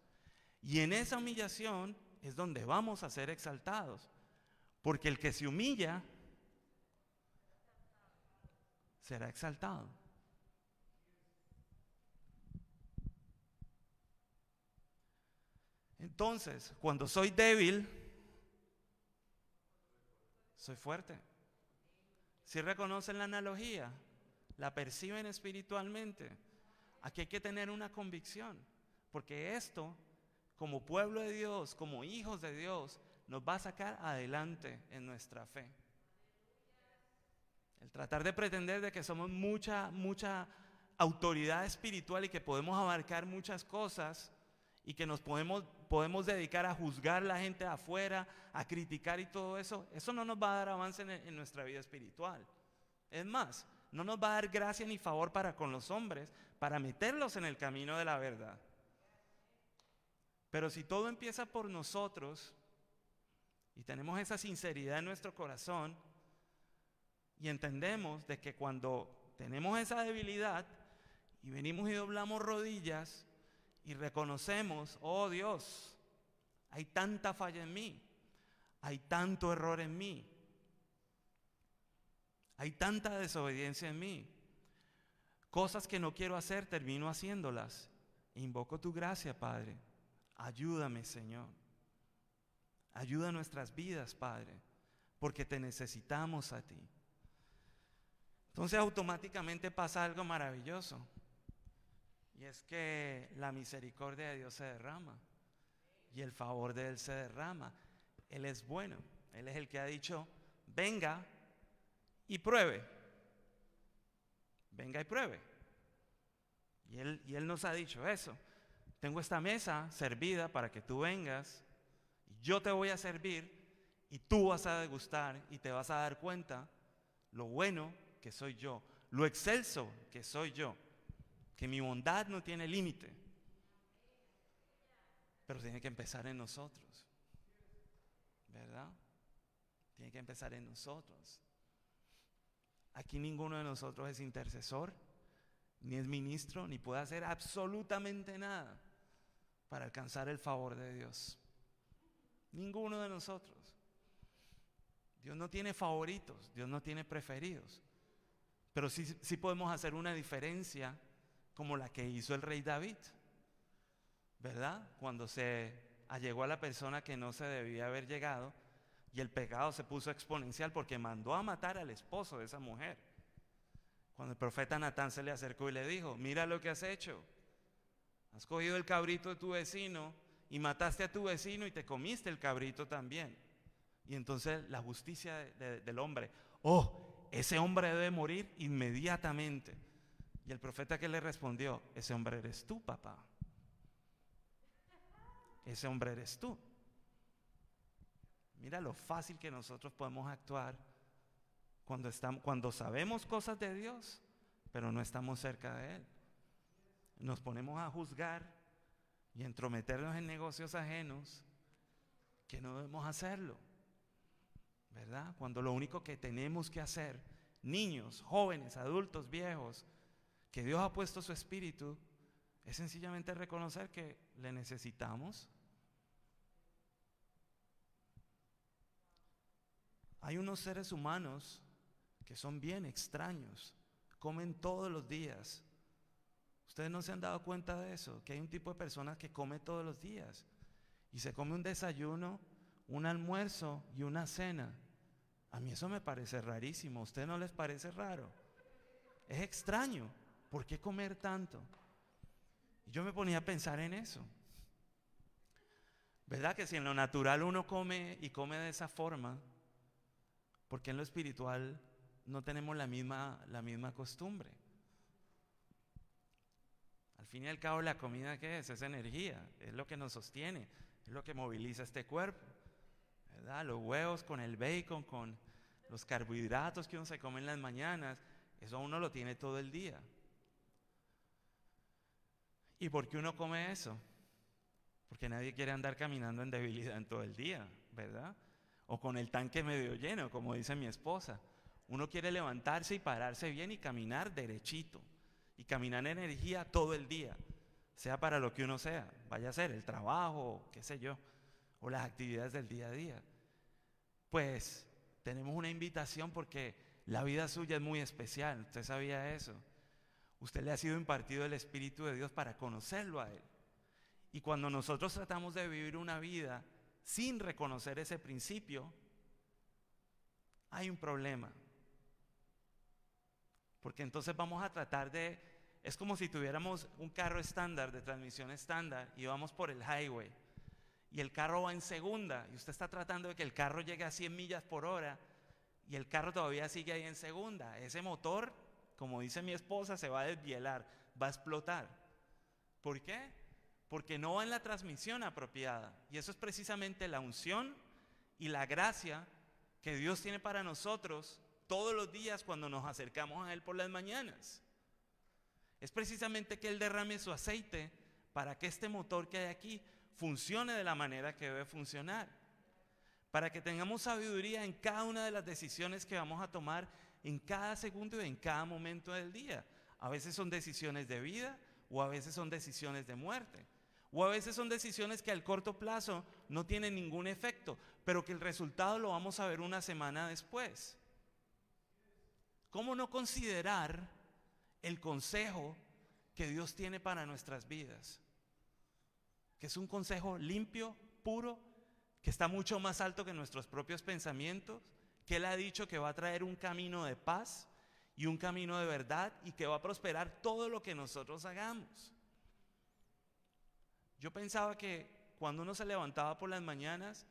Y en esa humillación es donde vamos a ser exaltados. Porque el que se humilla será exaltado. Entonces, cuando soy débil, soy fuerte. Si reconocen la analogía, la perciben espiritualmente, aquí hay que tener una convicción, porque esto, como pueblo de Dios, como hijos de Dios, nos va a sacar adelante en nuestra fe. El tratar de pretender de que somos mucha, mucha autoridad espiritual y que podemos abarcar muchas cosas y que nos podemos, podemos dedicar a juzgar la gente afuera, a criticar y todo eso, eso no nos va a dar avance en, en nuestra vida espiritual. Es más, no nos va a dar gracia ni favor para con los hombres, para meterlos en el camino de la verdad. Pero si todo empieza por nosotros y tenemos esa sinceridad en nuestro corazón, y entendemos de que cuando tenemos esa debilidad y venimos y doblamos rodillas y reconocemos, oh Dios, hay tanta falla en mí, hay tanto error en mí, hay tanta desobediencia en mí, cosas que no quiero hacer, termino haciéndolas. Invoco tu gracia, Padre. Ayúdame, Señor. Ayuda nuestras vidas, Padre, porque te necesitamos a ti. Entonces automáticamente pasa algo maravilloso. Y es que la misericordia de Dios se derrama. Y el favor de Él se derrama. Él es bueno. Él es el que ha dicho, venga y pruebe. Venga y pruebe. Y Él, y él nos ha dicho eso. Tengo esta mesa servida para que tú vengas. Y yo te voy a servir y tú vas a degustar y te vas a dar cuenta lo bueno que soy yo, lo excelso que soy yo, que mi bondad no tiene límite, pero tiene que empezar en nosotros, ¿verdad? Tiene que empezar en nosotros. Aquí ninguno de nosotros es intercesor, ni es ministro, ni puede hacer absolutamente nada para alcanzar el favor de Dios. Ninguno de nosotros. Dios no tiene favoritos, Dios no tiene preferidos. Pero sí, sí podemos hacer una diferencia como la que hizo el rey David, ¿verdad? Cuando se allegó a la persona que no se debía haber llegado y el pecado se puso exponencial porque mandó a matar al esposo de esa mujer. Cuando el profeta Natán se le acercó y le dijo, mira lo que has hecho. Has cogido el cabrito de tu vecino y mataste a tu vecino y te comiste el cabrito también. Y entonces la justicia del hombre, oh, ese hombre debe morir inmediatamente. Y el profeta que le respondió, ese hombre eres tú, papá. Ese hombre eres tú. Mira lo fácil que nosotros podemos actuar cuando, estamos, cuando sabemos cosas de Dios, pero no estamos cerca de Él. Nos ponemos a juzgar y entrometernos en negocios ajenos qué no debemos hacerlo? ¿Verdad? Cuando lo único que tenemos que hacer, niños, jóvenes, adultos, viejos, que Dios ha puesto su espíritu, es sencillamente reconocer que le necesitamos. Hay unos seres humanos que son bien extraños, comen todos los días. Ustedes no se han dado cuenta de eso, que hay un tipo de personas que come todos los días y se come un desayuno, un almuerzo y una cena. A mí eso me parece rarísimo, ¿a ustedes no les parece raro? Es extraño, ¿por qué comer tanto? Y yo me ponía a pensar en eso. ¿Verdad que si en lo natural uno come y come de esa forma, ¿por qué en lo espiritual no tenemos la misma, la misma costumbre? Al fin y al cabo, la comida que es? Es energía, es lo que nos sostiene, es lo que moviliza este cuerpo. Los huevos con el bacon, con los carbohidratos que uno se come en las mañanas, eso uno lo tiene todo el día. ¿Y por qué uno come eso? Porque nadie quiere andar caminando en debilidad en todo el día, ¿verdad? O con el tanque medio lleno, como dice mi esposa. Uno quiere levantarse y pararse bien y caminar derechito. Y caminar en energía todo el día. Sea para lo que uno sea. Vaya a ser el trabajo, qué sé yo. O las actividades del día a día. Pues tenemos una invitación porque la vida suya es muy especial. ¿Usted sabía eso? Usted le ha sido impartido el Espíritu de Dios para conocerlo a Él. Y cuando nosotros tratamos de vivir una vida sin reconocer ese principio, hay un problema. Porque entonces vamos a tratar de... Es como si tuviéramos un carro estándar, de transmisión estándar, y vamos por el highway. Y el carro va en segunda, y usted está tratando de que el carro llegue a 100 millas por hora, y el carro todavía sigue ahí en segunda. Ese motor como dice mi esposa, se va a desvielar, va a explotar. ¿Por qué? Porque no va en la transmisión apropiada. Y eso es precisamente la unción y la gracia que Dios tiene para nosotros todos los días cuando nos acercamos a Él por las mañanas. Es precisamente que Él derrame su aceite para que este motor que hay aquí funcione de la manera que debe funcionar. Para que tengamos sabiduría en cada una de las decisiones que vamos a tomar en cada segundo y en cada momento del día. A veces son decisiones de vida o a veces son decisiones de muerte. O a veces son decisiones que al corto plazo no tienen ningún efecto, pero que el resultado lo vamos a ver una semana después. ¿Cómo no considerar el consejo que Dios tiene para nuestras vidas? Que es un consejo limpio, puro, que está mucho más alto que nuestros propios pensamientos, que Él ha dicho que va a traer un camino de paz y un camino de verdad y que va a prosperar todo lo que nosotros hagamos. Yo pensaba que cuando uno se levantaba por las mañanas,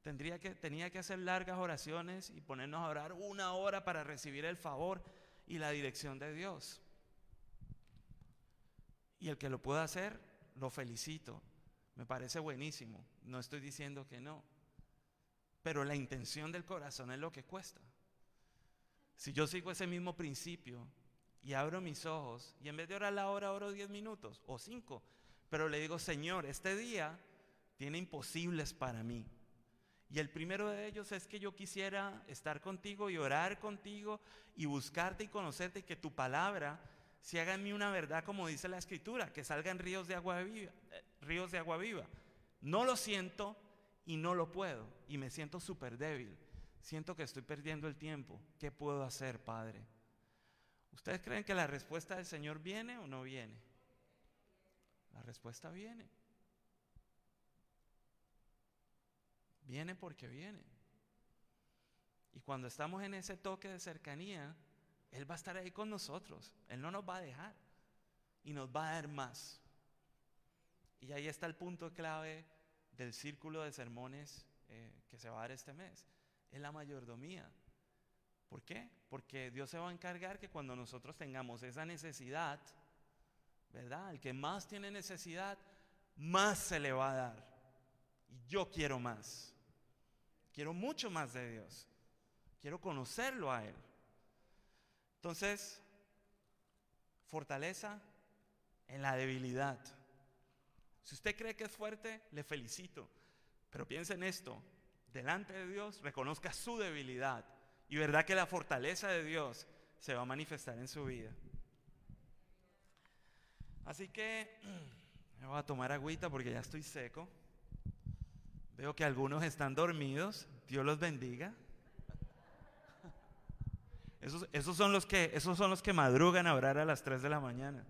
tendría que, tenía que hacer largas oraciones y ponernos a orar una hora para recibir el favor y la dirección de Dios. Y el que lo pueda hacer, lo felicito. Me parece buenísimo. No estoy diciendo que no. Pero la intención del corazón es lo que cuesta. Si yo sigo ese mismo principio y abro mis ojos y en vez de orar la hora oro 10 minutos o 5, pero le digo, Señor, este día tiene imposibles para mí. Y el primero de ellos es que yo quisiera estar contigo y orar contigo y buscarte y conocerte y que tu palabra se haga en mí una verdad como dice la escritura, que salgan ríos de agua viva, eh, ríos de agua viva. No lo siento, y no lo puedo y me siento súper débil. Siento que estoy perdiendo el tiempo. ¿Qué puedo hacer, Padre? ¿Ustedes creen que la respuesta del Señor viene o no viene? La respuesta viene. Viene porque viene. Y cuando estamos en ese toque de cercanía, Él va a estar ahí con nosotros. Él no nos va a dejar. Y nos va a dar más. Y ahí está el punto clave del círculo de sermones eh, que se va a dar este mes. Es la mayordomía. ¿Por qué? Porque Dios se va a encargar que cuando nosotros tengamos esa necesidad, ¿verdad? El que más tiene necesidad, más se le va a dar. Y yo quiero más. Quiero mucho más de Dios. Quiero conocerlo a Él. Entonces, fortaleza en la debilidad. Si usted cree que es fuerte, le felicito. Pero piensa en esto, delante de Dios reconozca su debilidad y verdad que la fortaleza de Dios se va a manifestar en su vida. Así que me voy a tomar agüita porque ya estoy seco. Veo que algunos están dormidos. Dios los bendiga. Esos, esos, son los que, esos son los que madrugan a orar a las 3 de la mañana.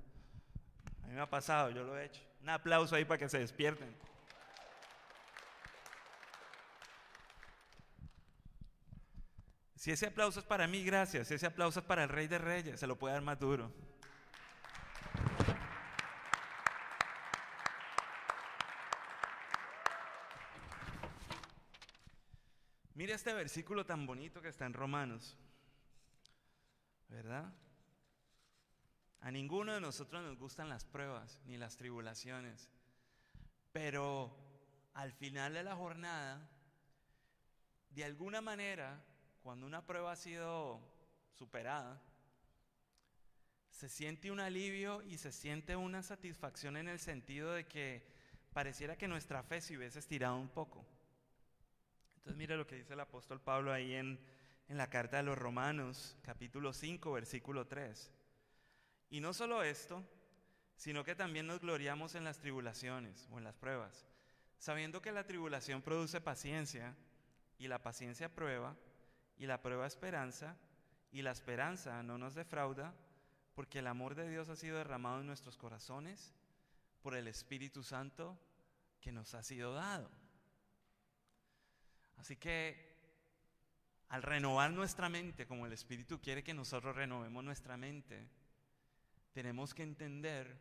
A mí me ha pasado, yo lo he hecho. Un aplauso ahí para que se despierten. Si ese aplauso es para mí, gracias. Si ese aplauso es para el Rey de Reyes, se lo puede dar más duro. Mira este versículo tan bonito que está en Romanos. ¿Verdad? A ninguno de nosotros nos gustan las pruebas ni las tribulaciones. Pero al final de la jornada, de alguna manera, cuando una prueba ha sido superada, se siente un alivio y se siente una satisfacción en el sentido de que pareciera que nuestra fe se hubiese estirado un poco. Entonces mire lo que dice el apóstol Pablo ahí en, en la carta de los Romanos, capítulo 5, versículo 3. Y no solo esto, sino que también nos gloriamos en las tribulaciones o en las pruebas, sabiendo que la tribulación produce paciencia y la paciencia prueba y la prueba esperanza y la esperanza no nos defrauda porque el amor de Dios ha sido derramado en nuestros corazones por el Espíritu Santo que nos ha sido dado. Así que al renovar nuestra mente, como el Espíritu quiere que nosotros renovemos nuestra mente, tenemos que entender,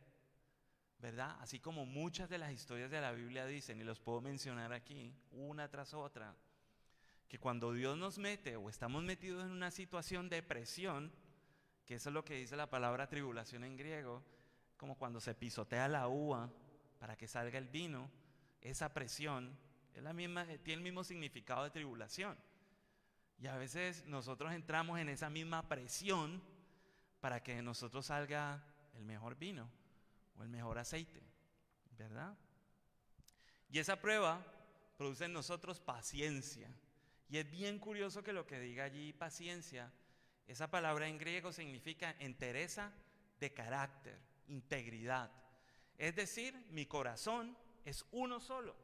¿verdad? Así como muchas de las historias de la Biblia dicen, y los puedo mencionar aquí, una tras otra, que cuando Dios nos mete o estamos metidos en una situación de presión, que eso es lo que dice la palabra tribulación en griego, como cuando se pisotea la uva para que salga el vino, esa presión es la misma, tiene el mismo significado de tribulación. Y a veces nosotros entramos en esa misma presión para que de nosotros salga el mejor vino o el mejor aceite, ¿verdad? Y esa prueba produce en nosotros paciencia. Y es bien curioso que lo que diga allí paciencia, esa palabra en griego significa entereza de carácter, integridad. Es decir, mi corazón es uno solo.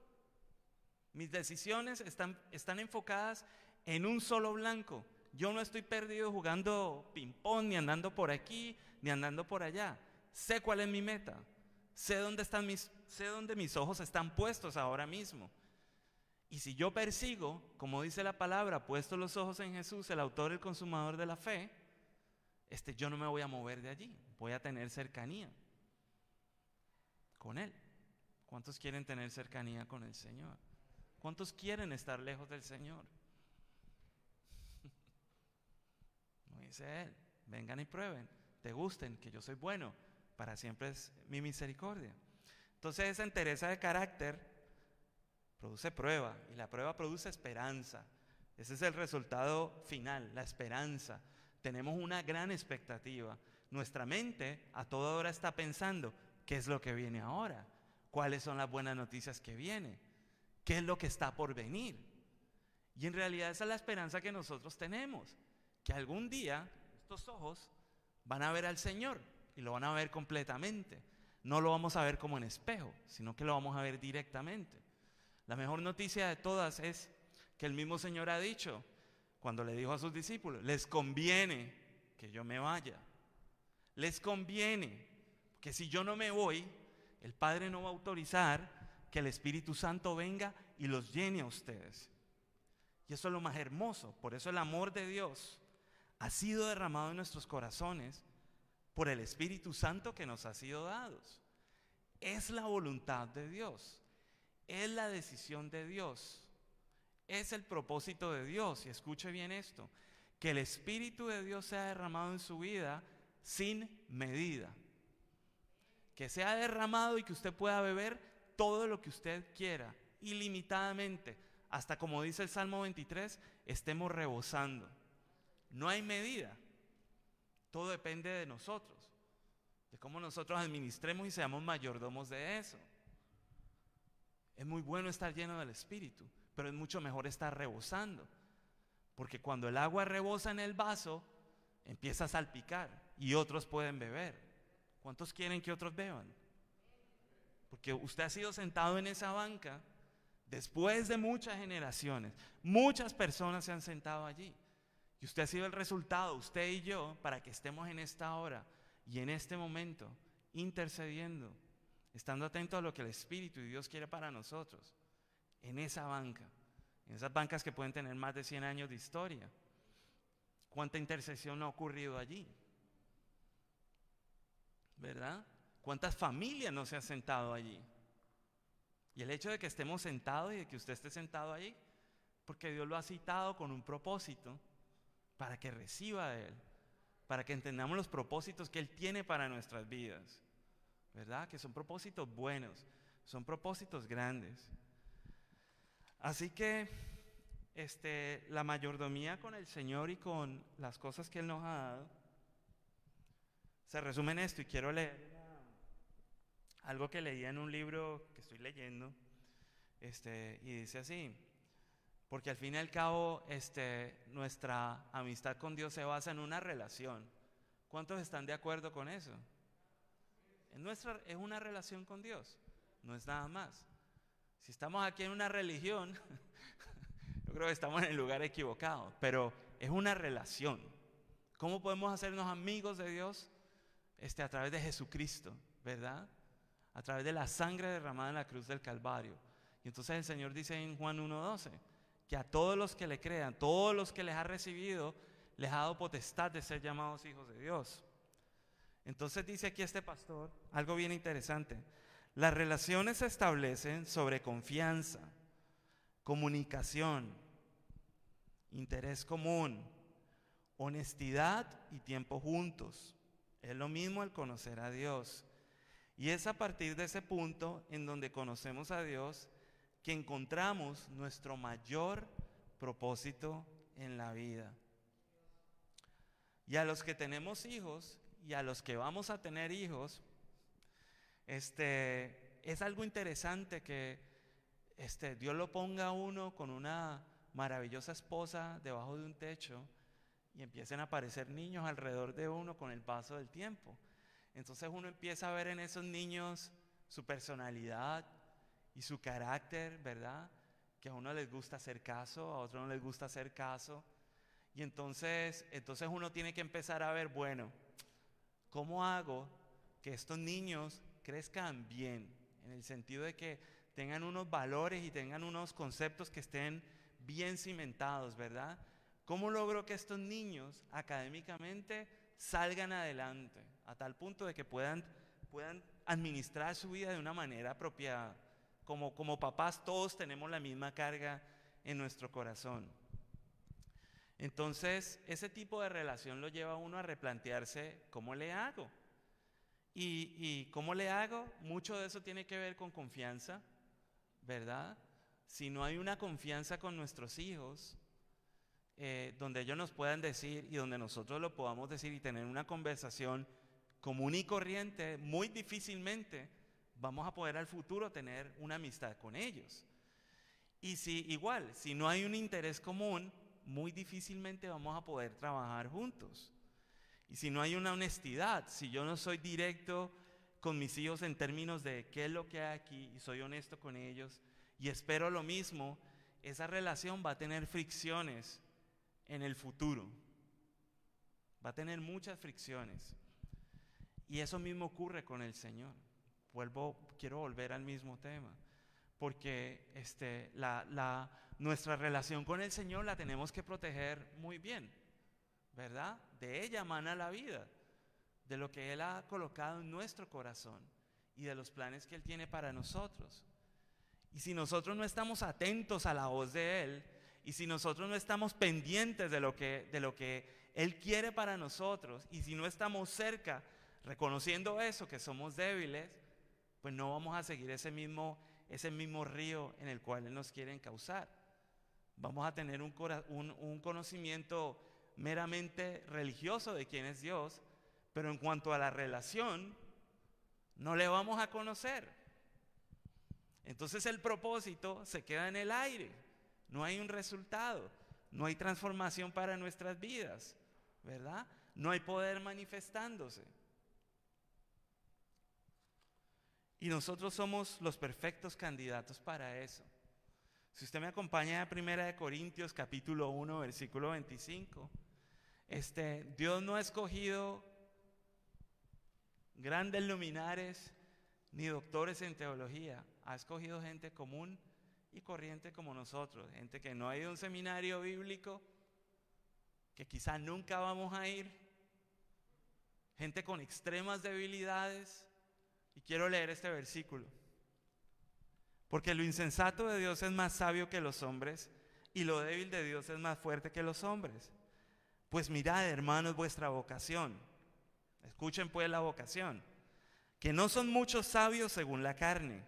Mis decisiones están, están enfocadas en un solo blanco. Yo no estoy perdido jugando ping-pong, ni andando por aquí, ni andando por allá. Sé cuál es mi meta. Sé dónde, están mis, sé dónde mis ojos están puestos ahora mismo. Y si yo persigo, como dice la palabra, puesto los ojos en Jesús, el autor el consumador de la fe, este, yo no me voy a mover de allí. Voy a tener cercanía con Él. ¿Cuántos quieren tener cercanía con el Señor? ¿Cuántos quieren estar lejos del Señor? Dice Él, vengan y prueben, te gusten, que yo soy bueno, para siempre es mi misericordia. Entonces esa entereza de carácter produce prueba y la prueba produce esperanza. Ese es el resultado final, la esperanza. Tenemos una gran expectativa. Nuestra mente a toda hora está pensando, ¿qué es lo que viene ahora? ¿Cuáles son las buenas noticias que vienen? ¿Qué es lo que está por venir? Y en realidad esa es la esperanza que nosotros tenemos, que algún día estos ojos van a ver al Señor y lo van a ver completamente. No lo vamos a ver como en espejo, sino que lo vamos a ver directamente. La mejor noticia de todas es que el mismo Señor ha dicho, cuando le dijo a sus discípulos, les conviene que yo me vaya. Les conviene que si yo no me voy, el Padre no va a autorizar que el Espíritu Santo venga y los llene a ustedes. Y eso es lo más hermoso. Por eso el amor de Dios ha sido derramado en nuestros corazones por el Espíritu Santo que nos ha sido dado. Es la voluntad de Dios. Es la decisión de Dios. Es el propósito de Dios. Y escuche bien esto. Que el Espíritu de Dios sea derramado en su vida sin medida. Que sea derramado y que usted pueda beber todo lo que usted quiera, ilimitadamente, hasta como dice el Salmo 23, estemos rebosando. No hay medida. Todo depende de nosotros, de cómo nosotros administremos y seamos mayordomos de eso. Es muy bueno estar lleno del Espíritu, pero es mucho mejor estar rebosando. Porque cuando el agua rebosa en el vaso, empieza a salpicar y otros pueden beber. ¿Cuántos quieren que otros beban? Porque usted ha sido sentado en esa banca después de muchas generaciones. Muchas personas se han sentado allí. Y usted ha sido el resultado, usted y yo, para que estemos en esta hora y en este momento intercediendo, estando atentos a lo que el Espíritu y Dios quiere para nosotros, en esa banca, en esas bancas que pueden tener más de 100 años de historia. ¿Cuánta intercesión ha ocurrido allí? ¿Verdad? ¿Cuántas familias no se han sentado allí? Y el hecho de que estemos sentados y de que usted esté sentado allí, porque Dios lo ha citado con un propósito para que reciba de Él, para que entendamos los propósitos que Él tiene para nuestras vidas, ¿verdad? Que son propósitos buenos, son propósitos grandes. Así que este, la mayordomía con el Señor y con las cosas que Él nos ha dado se resume en esto y quiero leer algo que leí en un libro que estoy leyendo este, y dice así, porque al fin y al cabo este, nuestra amistad con Dios se basa en una relación. ¿Cuántos están de acuerdo con eso? Es, nuestra, es una relación con Dios, no es nada más. Si estamos aquí en una religión, yo creo que estamos en el lugar equivocado, pero es una relación. ¿Cómo podemos hacernos amigos de Dios? Este, a través de Jesucristo, ¿verdad? A través de la sangre derramada en la cruz del Calvario. Y entonces el Señor dice en Juan 1.12, que a todos los que le crean, todos los que les ha recibido, les ha dado potestad de ser llamados hijos de Dios. Entonces dice aquí este pastor algo bien interesante. Las relaciones se establecen sobre confianza, comunicación, interés común, honestidad y tiempo juntos. Es lo mismo el conocer a Dios. Y es a partir de ese punto en donde conocemos a Dios que encontramos nuestro mayor propósito en la vida. Y a los que tenemos hijos y a los que vamos a tener hijos, este, es algo interesante que este, Dios lo ponga a uno con una maravillosa esposa debajo de un techo y empiecen a aparecer niños alrededor de uno con el paso del tiempo. Entonces uno empieza a ver en esos niños su personalidad, y su carácter, ¿verdad? Que a uno les gusta hacer caso, a otro no les gusta hacer caso. Y entonces, entonces uno tiene que empezar a ver, bueno, ¿cómo hago que estos niños crezcan bien? En el sentido de que tengan unos valores y tengan unos conceptos que estén bien cimentados, ¿verdad? ¿Cómo logro que estos niños académicamente salgan adelante a tal punto de que puedan, puedan administrar su vida de una manera apropiada? Como, papás todos tenemos la misma carga en nuestro corazón. Entonces, ese tipo de relación lo lleva a uno a replantearse cómo le hago. Y, cómo le hago, mucho de eso tiene que ver con confianza, ¿verdad? Si no hay una confianza con nuestros hijos, eh, donde ellos nos puedan decir y donde nosotros lo podamos decir y tener una conversación común y corriente, muy difícilmente vamos a poder al futuro tener una amistad con ellos. Y si igual, si no hay un interés común, muy difícilmente vamos a poder trabajar juntos. Y si no hay una honestidad, si yo no soy directo con mis hijos en términos de qué es lo que hay aquí y soy honesto con ellos y espero lo mismo, esa relación va a tener fricciones en el futuro. Va a tener muchas fricciones. Y eso mismo ocurre con el Señor vuelvo, quiero volver al mismo tema, porque este, la, nuestra relación con el Señor la tenemos que proteger muy bien, ¿verdad? De ella mana la vida, de lo que Él ha colocado en nuestro corazón y de los planes que Él tiene para nosotros. Y si nosotros no estamos atentos a la voz de Él, y si nosotros no estamos pendientes de lo que, de lo que Él quiere para nosotros, y si no estamos cerca, reconociendo eso, que somos débiles, pues no vamos a seguir ese mismo, ese mismo río en el cual nos quiere causar. Vamos a tener un, un conocimiento meramente religioso de quién es Dios, pero en cuanto a la relación, no le vamos a conocer. Entonces el propósito se queda en el aire, no hay un resultado, no hay transformación para nuestras vidas, ¿verdad? No hay poder manifestándose. Y nosotros somos los perfectos candidatos para eso. Si usted me acompaña a Primera de Corintios capítulo 1 versículo 25, este Dios no ha escogido grandes luminares ni doctores en teología, ha escogido gente común y corriente como nosotros, gente que no ha ido a un seminario bíblico, que quizá nunca vamos a ir, gente con extremas debilidades, y quiero leer este versículo. Porque lo insensato de Dios es más sabio que los hombres y lo débil de Dios es más fuerte que los hombres. Pues mirad, hermanos, vuestra vocación. Escuchen pues la vocación. Que no son muchos sabios según la carne.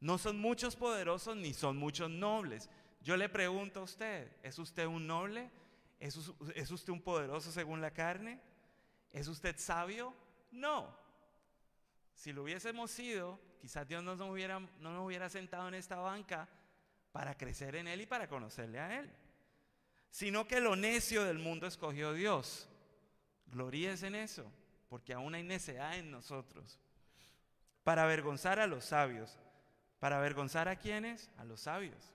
No son muchos poderosos ni son muchos nobles. Yo le pregunto a usted, ¿es usted un noble? ¿Es, ¿Es usted un poderoso según la carne? ¿Es usted sabio? No. Si lo hubiésemos sido, quizás Dios no nos hubiera, sentado en esta banca para crecer en Él y para conocerle a Él. Sino que lo necio del mundo escogió Dios. Gloríes en eso, porque aún hay necedad en nosotros. Para avergonzar a los sabios. ¿Para avergonzar a quienes? A los sabios.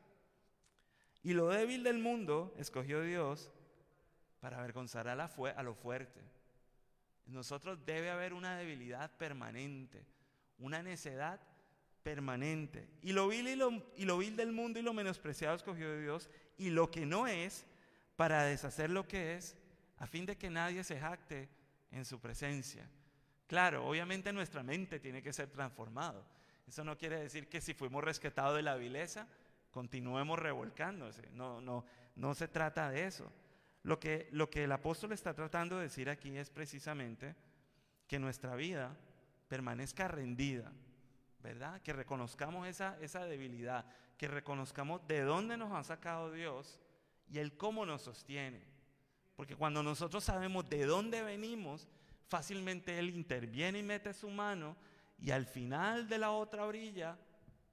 Y lo débil del mundo escogió Dios para avergonzar a, la a lo fuerte. Nosotros debe haber una debilidad permanente, una necedad permanente. Y lo vil, y lo vil del mundo y lo menospreciado escogió de Dios, y lo que no es, para deshacer lo que es, a fin de que nadie se jacte en su presencia. Claro, obviamente nuestra mente tiene que ser transformado. Eso no quiere decir que si fuimos rescatados de la vileza, continuemos revolcándose. No, no, no se trata de eso. Lo que, lo que el apóstol está tratando de decir aquí es precisamente que nuestra vida permanezca rendida, ¿verdad? Que reconozcamos esa, esa debilidad, que reconozcamos de dónde nos ha sacado Dios y el cómo nos sostiene. Porque cuando nosotros sabemos de dónde venimos, fácilmente Él interviene y mete su mano y al final de la otra orilla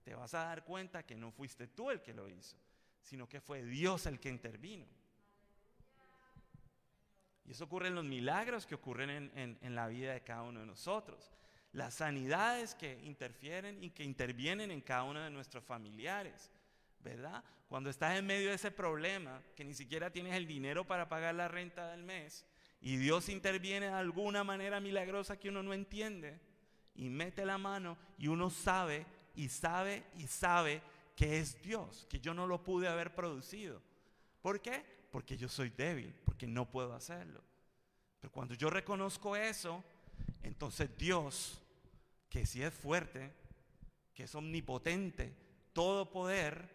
te vas a dar cuenta que no fuiste tú el que lo hizo, sino que fue Dios el que intervino. Y eso ocurre en los milagros que ocurren en, la vida de cada uno de nosotros. Las sanidades que interfieren y que intervienen en cada uno de nuestros familiares. ¿Verdad? Cuando estás en medio de ese problema, que ni siquiera tienes el dinero para pagar la renta del mes, y Dios interviene de alguna manera milagrosa que uno no entiende, y mete la mano, y uno sabe, y sabe, y sabe que es Dios, que yo no lo pude haber producido. ¿Por qué? Porque yo soy débil, porque no puedo hacerlo. Pero cuando yo reconozco eso, entonces Dios, que sí es fuerte, que es omnipotente, todo poder,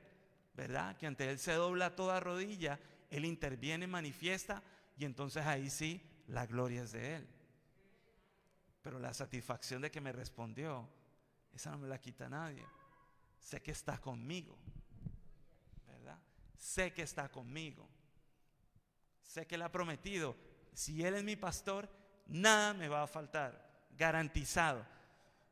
¿verdad? Que ante Él se dobla toda rodilla, Él interviene, manifiesta, y entonces ahí sí, la gloria es de Él. Pero la satisfacción de que me respondió, esa no me la quita nadie. Sé que está conmigo, ¿verdad? Sé que está conmigo. Sé que Él ha prometido, si Él es mi pastor, nada me va a faltar. Garantizado.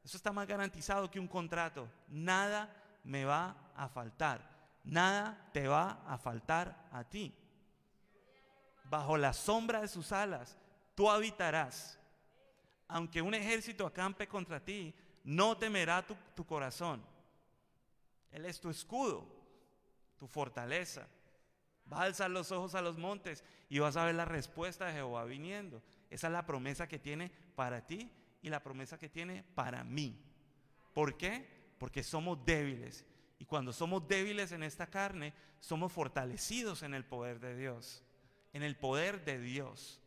Eso está más garantizado que un contrato. Nada me va a faltar. Nada te va a faltar a ti. Bajo la sombra de sus alas, tú habitarás. Aunque un ejército acampe contra ti, no temerá tu, tu corazón. Él es tu escudo, tu fortaleza. Vas a alzar los ojos a los montes y vas a ver la respuesta de Jehová viniendo. Esa es la promesa que tiene para ti y la promesa que tiene para mí. ¿Por qué? Porque somos débiles. Y cuando somos débiles en esta carne, somos fortalecidos en el poder de Dios. En el poder de Dios.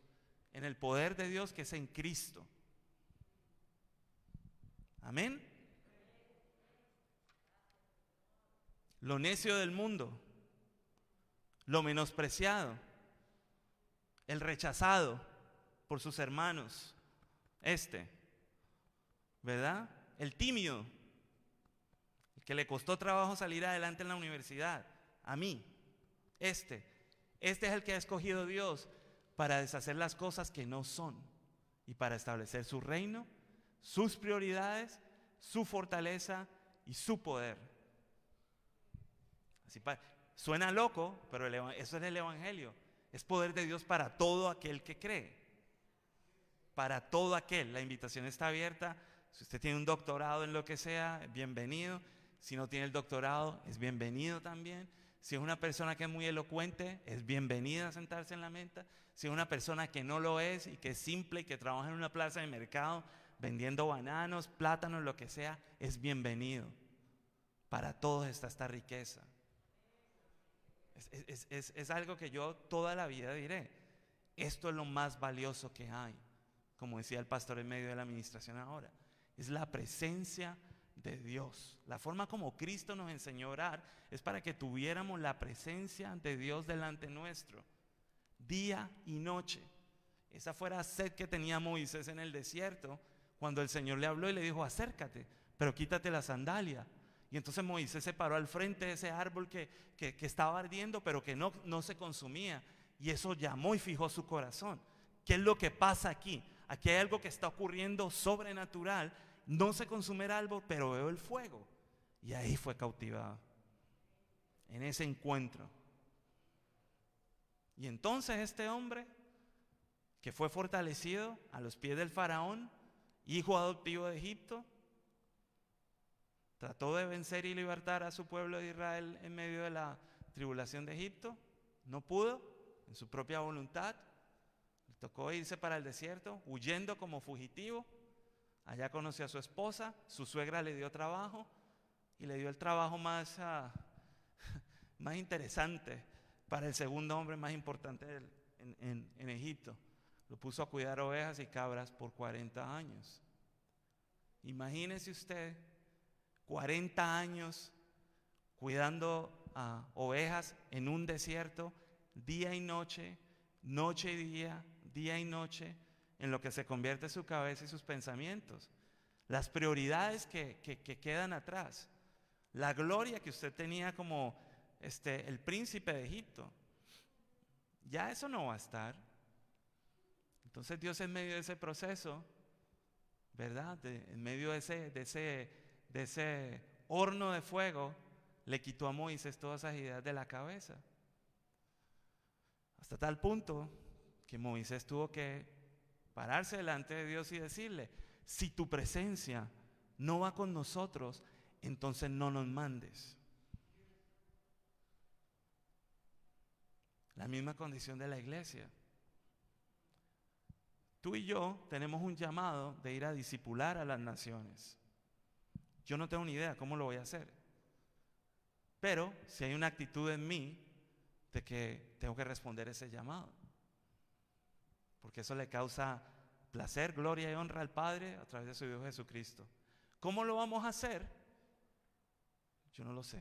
En el poder de Dios que es en Cristo. Amén. Lo necio del mundo lo menospreciado, el rechazado por sus hermanos, este, ¿verdad? El tímido, el que le costó trabajo salir adelante en la universidad, a mí, este, este es el que ha escogido Dios para deshacer las cosas que no son y para establecer su reino, sus prioridades, su fortaleza y su poder. Suena loco, pero eso es el Evangelio. Es poder de Dios para todo aquel que cree. Para todo aquel. La invitación está abierta. Si usted tiene un doctorado en lo que sea, bienvenido. Si no tiene el doctorado, es bienvenido también. Si es una persona que es muy elocuente, es bienvenida a sentarse en la mesa. Si es una persona que no lo es y que es simple y que trabaja en una plaza de mercado vendiendo bananos, plátanos, lo que sea, es bienvenido. Para todos está esta riqueza. Es, algo que yo toda la vida diré. Esto es lo más valioso que hay, como decía el pastor en medio de la administración ahora. Es la presencia de Dios. La forma como Cristo nos enseñó a orar es para que tuviéramos la presencia de Dios delante nuestro, día y noche. Esa fuera sed que tenía Moisés en el desierto, cuando el Señor le habló y le dijo, acércate, pero quítate la sandalia. Y entonces Moisés se paró al frente de ese árbol que, estaba ardiendo, pero que no, no se consumía. Y eso llamó y fijó su corazón. ¿Qué es lo que pasa aquí? Aquí hay algo que está ocurriendo sobrenatural no se consume el árbol, pero veo el fuego. Y ahí fue cautivado. En ese encuentro. Y entonces este hombre, que fue fortalecido a los pies del faraón, hijo adoptivo de Egipto, trató de vencer y libertar a su pueblo de Israel en medio de la tribulación de Egipto. No pudo, en su propia voluntad. Le tocó irse para el desierto, huyendo como fugitivo. Allá conoció a su esposa, su suegra le dio trabajo y le dio el trabajo más, ah, más interesante para el segundo hombre más importante en, en Egipto. Lo puso a cuidar ovejas y cabras por 40 años. Imagínese usted 40 años cuidando a ovejas en un desierto, día y noche, noche y día, día y noche en lo que se convierte su cabeza y sus pensamientos. Las prioridades que, quedan atrás. La gloria que usted tenía como este, el príncipe de Egipto. Ya eso no va a estar. Entonces Dios en medio de ese proceso, ¿verdad? en medio de ese, de, ese, de ese horno de fuego, le quitó a Moisés todas esas ideas de la cabeza. Hasta tal punto que Moisés tuvo que pararse delante de Dios y decirle, si tu presencia no va con nosotros, entonces no nos mandes. La misma condición de la iglesia. Tú y yo tenemos un llamado de ir a disipular a las naciones. Yo no tengo ni idea cómo lo voy a hacer. Pero si hay una actitud en mí de que tengo que responder ese llamado porque eso le causa placer, gloria y honra al Padre a través de su Hijo Jesucristo. ¿Cómo lo vamos a hacer? Yo no lo sé.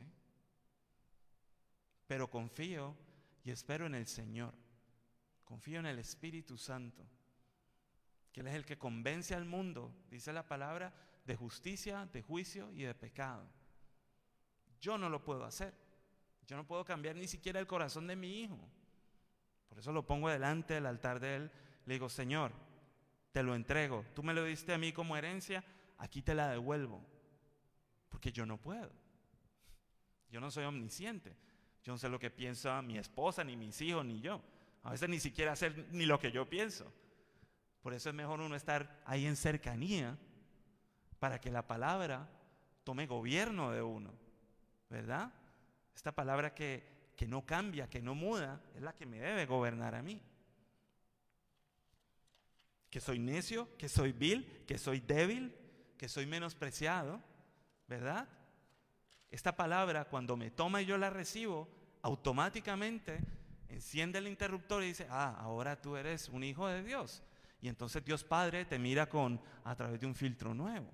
Pero confío y espero en el Señor. Confío en el Espíritu Santo, que Él es el que convence al mundo, dice la palabra, de justicia, de juicio y de pecado. Yo no lo puedo hacer. Yo no puedo cambiar ni siquiera el corazón de mi hijo. Por eso lo pongo delante del altar de Él le digo, Señor, te lo entrego. Tú me lo diste a mí como herencia, aquí te la devuelvo. Porque yo no puedo. Yo no soy omnisciente. Yo no sé lo que piensa mi esposa, ni mis hijos, ni yo. A veces ni siquiera sé ni lo que yo pienso. Por eso es mejor uno estar ahí en cercanía para que la palabra tome gobierno de uno. ¿Verdad? Esta palabra que, que no cambia, que no muda, es la que me debe gobernar a mí que soy necio, que soy vil, que soy débil, que soy menospreciado, ¿verdad? Esta palabra cuando me toma y yo la recibo, automáticamente enciende el interruptor y dice, ah, ahora tú eres un hijo de Dios. Y entonces Dios Padre te mira con a través de un filtro nuevo.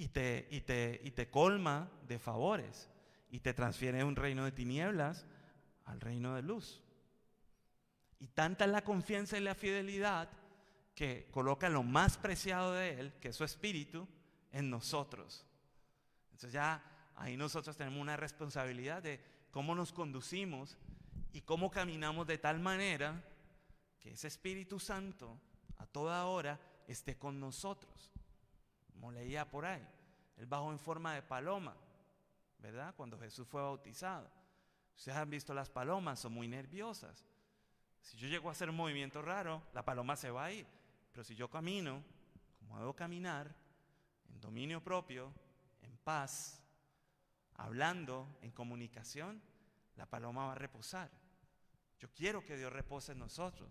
Y te, y te, y te colma de favores y te transfiere de un reino de tinieblas al reino de luz. Y tanta es la confianza y la fidelidad que coloca lo más preciado de Él, que es su espíritu, en nosotros. Entonces ya ahí nosotros tenemos una responsabilidad de cómo nos conducimos y cómo caminamos de tal manera que ese Espíritu Santo a toda hora esté con nosotros. Como leía por ahí. Él bajó en forma de paloma, ¿verdad? Cuando Jesús fue bautizado. Ustedes han visto las palomas, son muy nerviosas. Si yo llego a hacer un movimiento raro, la paloma se va a ir. Pero si yo camino, como debo caminar, en dominio propio, en paz, hablando, en comunicación, la paloma va a reposar. Yo quiero que Dios repose en nosotros.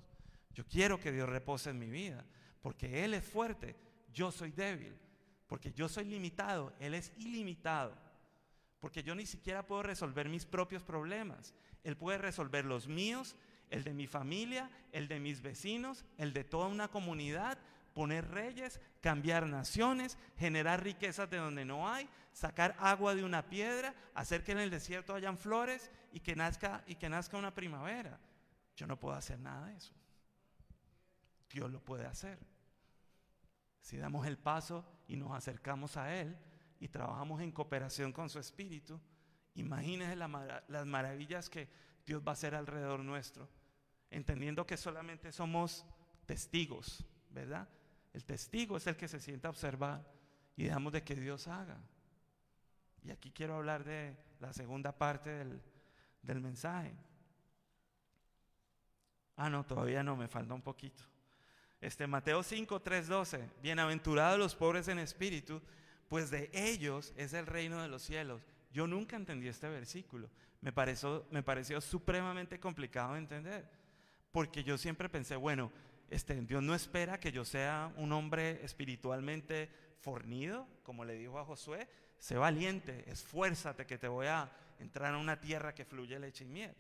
Yo quiero que Dios repose en mi vida. Porque Él es fuerte, yo soy débil. Porque yo soy limitado, Él es ilimitado. Porque yo ni siquiera puedo resolver mis propios problemas. Él puede resolver los míos, el de mi familia, el de mis vecinos, el de toda una comunidad, poner reyes, cambiar naciones, generar riquezas de donde no hay, sacar agua de una piedra, hacer que en el desierto hayan flores y que nazca y que nazca una primavera. Yo no puedo hacer nada de eso. Dios lo puede hacer. Si damos el paso y nos acercamos a Él y trabajamos en cooperación con su Espíritu, imagínense las maravillas que Dios va a hacer alrededor nuestro, entendiendo que solamente somos testigos, ¿verdad? El testigo es el que se sienta a observar y dejamos de que Dios haga. Y aquí quiero hablar de la segunda parte del, del mensaje. Ah, no, todavía no, me falta un poquito. Este Mateo 5, 3, 12. Bienaventurados los pobres en espíritu, pues de ellos es el reino de los cielos. Yo nunca entendí este versículo. Me pareció, me pareció supremamente complicado de entender. Porque yo siempre pensé, bueno, este, Dios no espera que yo sea un hombre espiritualmente fornido, como le dijo a Josué. Sé valiente, esfuérzate que te voy a entrar a una tierra que fluye leche y miel.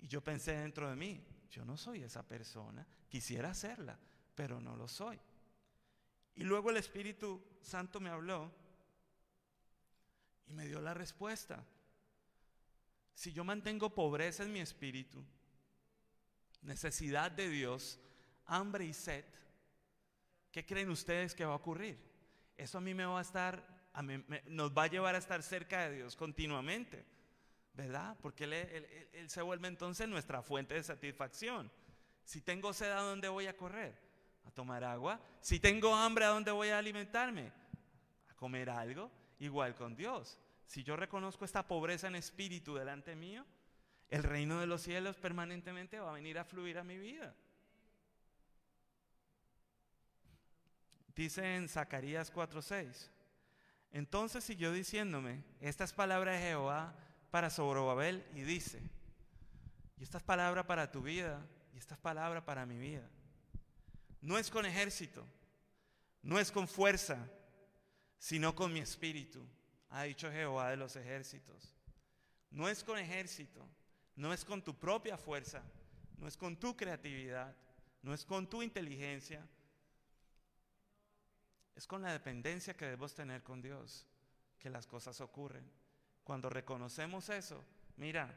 Y yo pensé dentro de mí, yo no soy esa persona, quisiera serla, pero no lo soy. Y luego el Espíritu Santo me habló y me dio la respuesta. Si yo mantengo pobreza en mi espíritu, necesidad de Dios, hambre y sed, ¿qué creen ustedes que va a ocurrir? Eso a mí me va a estar, nos va a llevar a estar cerca de Dios continuamente, ¿verdad? Porque él, se vuelve entonces nuestra fuente de satisfacción. Si tengo sed, ¿a dónde voy a correr? A tomar agua. Si tengo hambre, ¿a dónde voy a alimentarme? A comer algo. Igual con Dios. Si yo reconozco esta pobreza en espíritu delante mío, el reino de los cielos permanentemente va a venir a fluir a mi vida. Dice en Zacarías 4:6. Entonces siguió diciéndome estas palabras de Jehová para Zorobabel y dice, y estas palabras para tu vida y estas palabras para mi vida. No es con ejército, no es con fuerza, sino con mi espíritu, ha dicho Jehová de los ejércitos. No es con ejército, no es con tu propia fuerza, no es con tu creatividad, no es con tu inteligencia, es con la dependencia que debemos tener con Dios que las cosas ocurren. Cuando reconocemos eso, mira,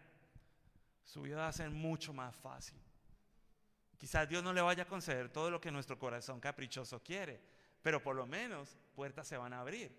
su vida va a ser mucho más fácil. Quizás Dios no le vaya a conceder todo lo que nuestro corazón caprichoso quiere, pero por lo menos puertas se van a abrir.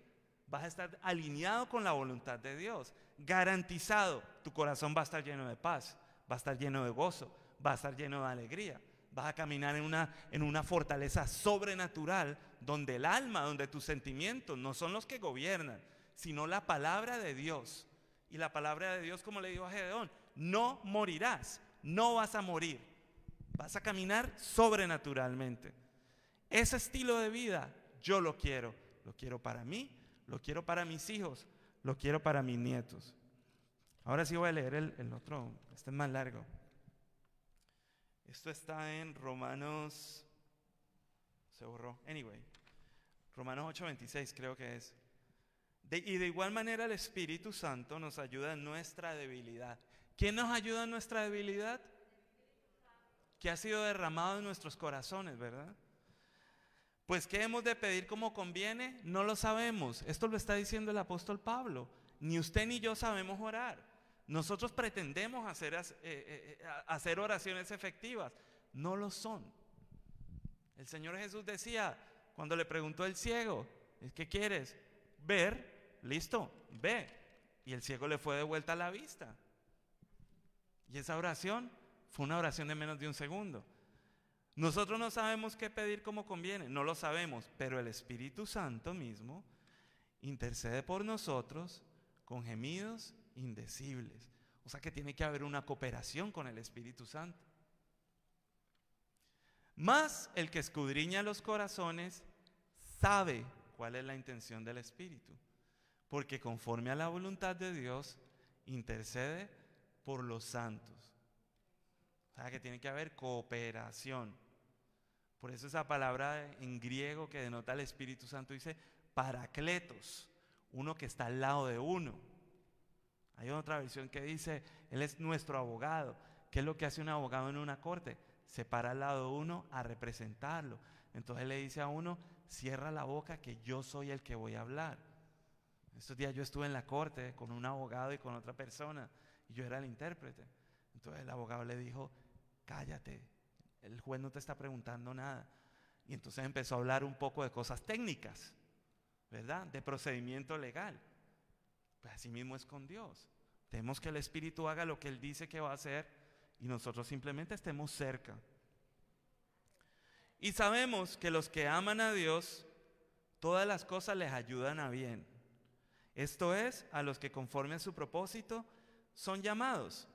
Vas a estar alineado con la voluntad de Dios, garantizado. Tu corazón va a estar lleno de paz, va a estar lleno de gozo, va a estar lleno de alegría. Vas a caminar en una, en una fortaleza sobrenatural donde el alma, donde tus sentimientos no son los que gobiernan, sino la palabra de Dios. Y la palabra de Dios, como le dijo a Gedeón, no morirás, no vas a morir, vas a caminar sobrenaturalmente. Ese estilo de vida yo lo quiero, lo quiero para mí, lo quiero para mis hijos, lo quiero para mis nietos. Ahora sí voy a leer el, el otro, este es más largo. Esto está en Romanos, se borró, anyway, Romanos 8:26 creo que es. y de igual manera el Espíritu Santo nos ayuda en nuestra debilidad. ¿Quién nos ayuda en nuestra debilidad? Que ha sido derramado en nuestros corazones, ¿verdad? Pues ¿qué hemos de pedir como conviene? No lo sabemos. Esto lo está diciendo el apóstol Pablo. Ni usted ni yo sabemos orar. Nosotros pretendemos hacer, eh, eh, eh, hacer oraciones efectivas. No lo son. El Señor Jesús decía, cuando le preguntó el ciego, ¿qué quieres? Ver, listo, ve. Y el ciego le fue de vuelta a la vista. Y esa oración fue una oración de menos de un segundo. Nosotros no sabemos qué pedir como conviene, no lo sabemos, pero el Espíritu Santo mismo intercede por nosotros con gemidos indecibles. O sea que tiene que haber una cooperación con el Espíritu Santo. Más el que escudriña los corazones sabe cuál es la intención del Espíritu, porque conforme a la voluntad de Dios intercede por los santos. O sea que tiene que haber cooperación. Por eso esa palabra en griego que denota el Espíritu Santo dice paracletos, uno que está al lado de uno. Hay otra versión que dice, Él es nuestro abogado. ¿Qué es lo que hace un abogado en una corte? Se para al lado de uno a representarlo. Entonces le dice a uno, cierra la boca que yo soy el que voy a hablar. Estos días yo estuve en la corte con un abogado y con otra persona y yo era el intérprete. Entonces el abogado le dijo, cállate, el juez no te está preguntando nada. Y entonces empezó a hablar un poco de cosas técnicas, ¿verdad? De procedimiento legal. Pues así mismo es con Dios. Tenemos que el Espíritu haga lo que Él dice que va a hacer y nosotros simplemente estemos cerca. Y sabemos que los que aman a Dios, todas las cosas les ayudan a bien. Esto es, a los que conforme a su propósito son llamados.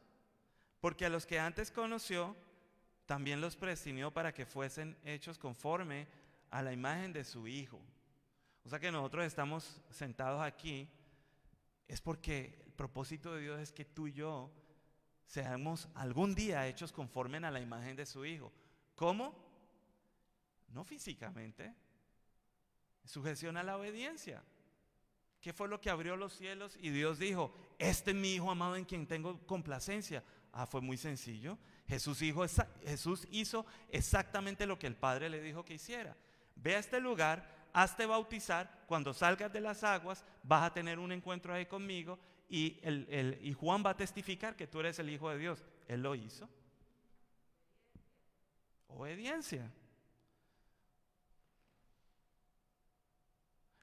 Porque a los que antes conoció, también los predestinó para que fuesen hechos conforme a la imagen de su Hijo. O sea que nosotros estamos sentados aquí, es porque el propósito de Dios es que tú y yo seamos algún día hechos conforme a la imagen de su Hijo. ¿Cómo? No físicamente. Sujeción a la obediencia. ¿Qué fue lo que abrió los cielos? Y Dios dijo, este es mi Hijo amado en quien tengo complacencia. Ah, fue muy sencillo. Jesús, Jesús hizo exactamente lo que el Padre le dijo que hiciera. Ve a este lugar, hazte bautizar, cuando salgas de las aguas vas a tener un encuentro ahí conmigo y, Juan va a testificar que tú eres el Hijo de Dios. Él lo hizo. Obediencia.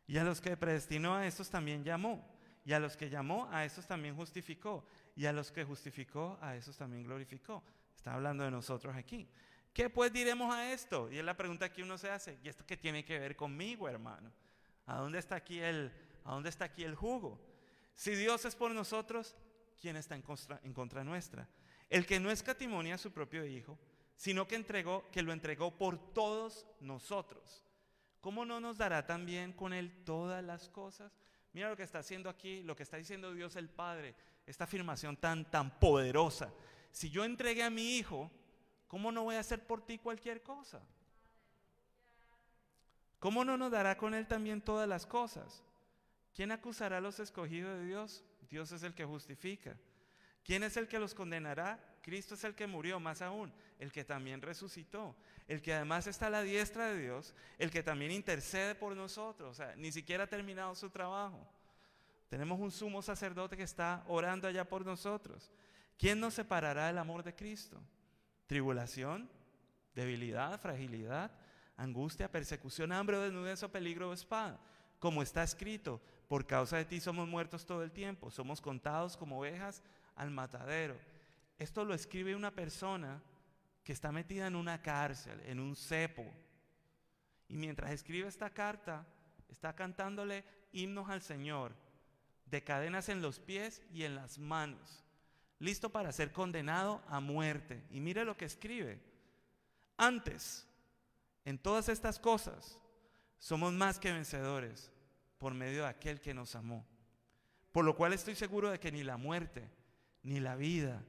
Y a los que predestinó a estos también llamó. Y a los que llamó, a esos también justificó. Y a los que justificó, a esos también glorificó. Está hablando de nosotros aquí. ¿Qué pues diremos a esto? Y es la pregunta que uno se hace. ¿Y esto qué tiene que ver conmigo, hermano? ¿A dónde está aquí el, a dónde está aquí el jugo? Si Dios es por nosotros, ¿quién está en contra, en contra nuestra? El que no escatimonia a su propio Hijo, sino que, entregó, que lo entregó por todos nosotros. ¿Cómo no nos dará también con Él todas las cosas? Mira lo que está haciendo aquí, lo que está diciendo Dios el Padre, esta afirmación tan, tan poderosa. Si yo entregué a mi hijo, ¿cómo no voy a hacer por ti cualquier cosa? ¿Cómo no nos dará con él también todas las cosas? ¿Quién acusará a los escogidos de Dios? Dios es el que justifica. ¿Quién es el que los condenará? Cristo es el que murió, más aún, el que también resucitó, el que además está a la diestra de Dios, el que también intercede por nosotros, o sea, ni siquiera ha terminado su trabajo. Tenemos un sumo sacerdote que está orando allá por nosotros. ¿Quién nos separará del amor de Cristo? Tribulación, debilidad, fragilidad, angustia, persecución, hambre o desnudez o peligro o espada. Como está escrito, por causa de ti somos muertos todo el tiempo, somos contados como ovejas al matadero. Esto lo escribe una persona que está metida en una cárcel, en un cepo. Y mientras escribe esta carta, está cantándole himnos al Señor, de cadenas en los pies y en las manos, listo para ser condenado a muerte. Y mire lo que escribe. Antes, en todas estas cosas, somos más que vencedores por medio de aquel que nos amó. Por lo cual estoy seguro de que ni la muerte, ni la vida,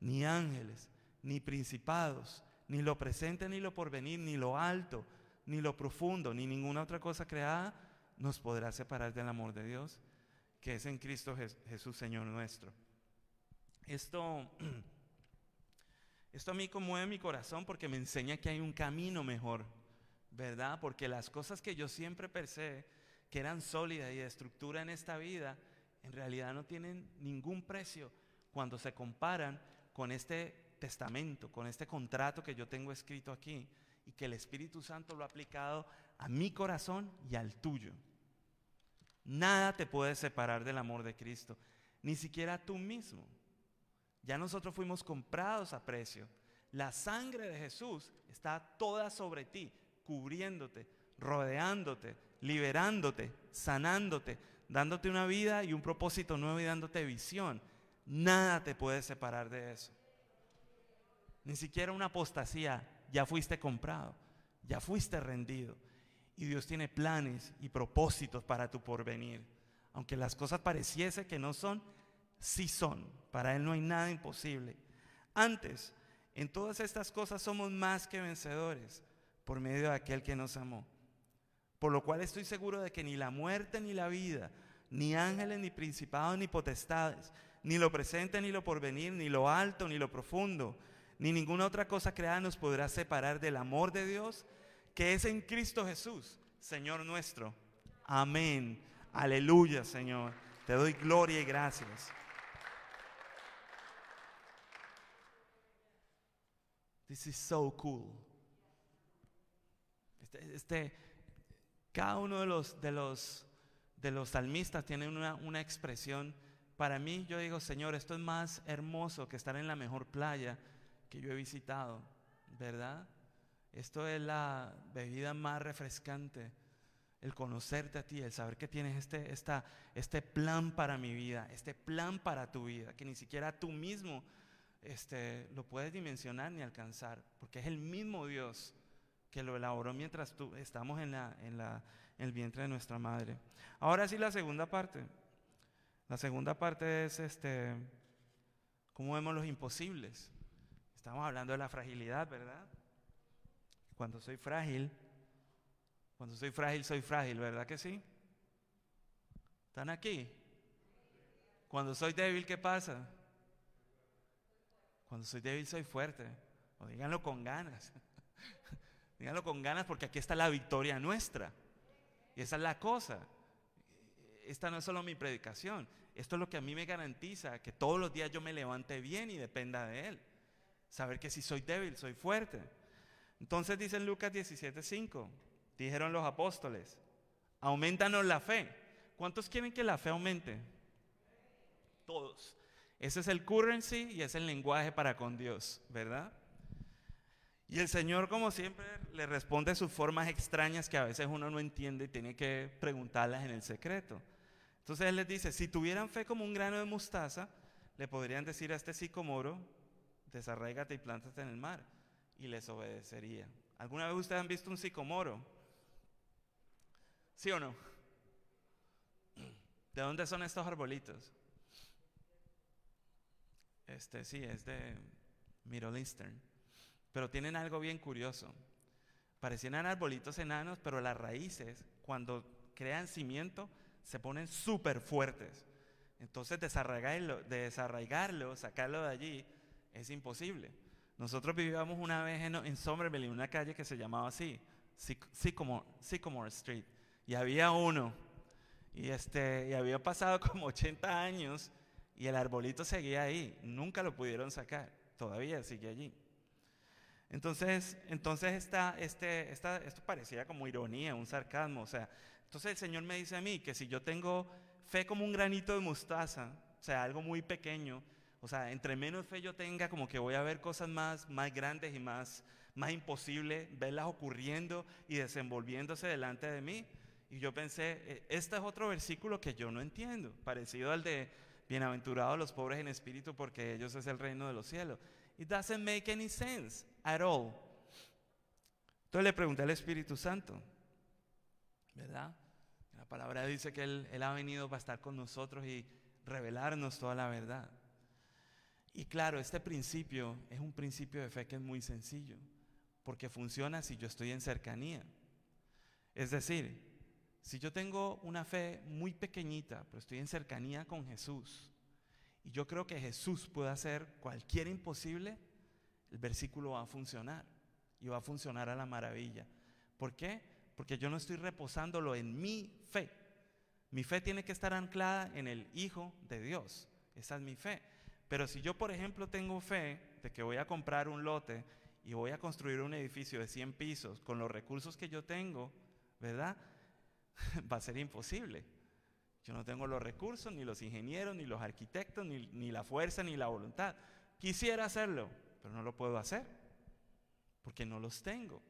ni ángeles, ni principados, ni lo presente, ni lo porvenir, ni lo alto, ni lo profundo, ni ninguna otra cosa creada nos podrá separar del amor de Dios, que es en Cristo Jesús, Señor nuestro. Esto, esto a mí conmueve mi corazón porque me enseña que hay un camino mejor, ¿verdad? Porque las cosas que yo siempre pensé que eran sólidas y de estructura en esta vida, en realidad no tienen ningún precio cuando se comparan con este testamento, con este contrato que yo tengo escrito aquí y que el Espíritu Santo lo ha aplicado a mi corazón y al tuyo. Nada te puede separar del amor de Cristo, ni siquiera tú mismo. Ya nosotros fuimos comprados a precio. La sangre de Jesús está toda sobre ti, cubriéndote, rodeándote, liberándote, sanándote, dándote una vida y un propósito nuevo y dándote visión. Nada te puede separar de eso. Ni siquiera una apostasía. Ya fuiste comprado, ya fuiste rendido. Y Dios tiene planes y propósitos para tu porvenir. Aunque las cosas pareciese que no son, sí son. Para Él no hay nada imposible. Antes, en todas estas cosas somos más que vencedores por medio de aquel que nos amó. Por lo cual estoy seguro de que ni la muerte ni la vida, ni ángeles, ni principados, ni potestades, ni lo presente, ni lo porvenir, ni lo alto, ni lo profundo, ni ninguna otra cosa creada nos podrá separar del amor de Dios que es en Cristo Jesús, Señor nuestro. Amén. Aleluya, Señor. Te doy gloria y gracias. This is so cool. Este, este, cada uno de los, de los, de los salmistas tiene una, una expresión. Para mí, yo digo, Señor, esto es más hermoso que estar en la mejor playa que yo he visitado, ¿verdad? Esto es la bebida más refrescante, el conocerte a ti, el saber que tienes este, esta, este plan para mi vida, este plan para tu vida, que ni siquiera tú mismo este, lo puedes dimensionar ni alcanzar, porque es el mismo Dios que lo elaboró mientras tú estamos en, la, en, la, el vientre de nuestra madre. Ahora sí la segunda parte. La segunda parte es este, cómo vemos los imposibles. Estamos hablando de la fragilidad, ¿verdad? Cuando soy frágil, cuando soy frágil, soy frágil, ¿verdad que sí? ¿Están aquí? Cuando soy débil, ¿qué pasa? Cuando soy débil soy fuerte. O díganlo con ganas. díganlo con ganas porque aquí está la victoria nuestra. Y esa es la cosa. Esta no es solo mi predicación. Esto es lo que a mí me garantiza que todos los días yo me levante bien y dependa de Él. Saber que si soy débil, soy fuerte. Entonces dice en Lucas 17:5, dijeron los apóstoles, aumentanos la fe. ¿Cuántos quieren que la fe aumente? Todos. Ese es el currency y es el lenguaje para con Dios, ¿verdad? Y el Señor, como siempre, le responde sus formas extrañas que a veces uno no entiende y tiene que preguntarlas en el secreto. Entonces Él les dice, si tuvieran fe como un grano de mostaza, le podrían decir a este sicomoro, desarraigate y plántate en el mar, y les obedecería. ¿Alguna vez ustedes han visto un sicomoro? ¿Sí o no? ¿De dónde son estos arbolitos? Este sí, es de Middle Eastern. Pero tienen algo bien curioso. Parecían arbolitos enanos, pero las raíces, cuando crean cimiento, se ponen súper fuertes. Entonces desarraigarlo, desarraigarlo, sacarlo de allí, es imposible. Nosotros vivíamos una vez en, en Somerville, en una calle que se llamaba así, Sycamore, Sycamore Street. Y había uno, y, este, y había pasado como 80 años y el arbolito seguía ahí, nunca lo pudieron sacar, todavía sigue allí. Entonces, entonces esta, este, esta, esto parecía como ironía, un sarcasmo. O sea, entonces el Señor me dice a mí que si yo tengo fe como un granito de mostaza, o sea, algo muy pequeño, o sea, entre menos fe yo tenga, como que voy a ver cosas más, más grandes y más, más imposibles, verlas ocurriendo y desenvolviéndose delante de mí. Y yo pensé, e, este es otro versículo que yo no entiendo, parecido al de Bienaventurados los pobres en espíritu porque ellos es el reino de los cielos. It doesn't make any sense at all. Entonces le pregunté al Espíritu Santo, ¿verdad? La palabra dice que él, él ha venido para estar con nosotros y revelarnos toda la verdad. Y claro, este principio es un principio de fe que es muy sencillo, porque funciona si yo estoy en cercanía. Es decir, si yo tengo una fe muy pequeñita, pero estoy en cercanía con Jesús, y yo creo que Jesús puede hacer cualquier imposible, el versículo va a funcionar y va a funcionar a la maravilla. ¿Por qué? Porque yo no estoy reposándolo en mi fe. Mi fe tiene que estar anclada en el Hijo de Dios. Esa es mi fe. Pero si yo, por ejemplo, tengo fe de que voy a comprar un lote y voy a construir un edificio de 100 pisos con los recursos que yo tengo, ¿verdad? va a ser imposible. Yo no tengo los recursos, ni los ingenieros, ni los arquitectos, ni, la fuerza, ni la voluntad. Quisiera hacerlo, pero no lo puedo hacer, porque no los tengo.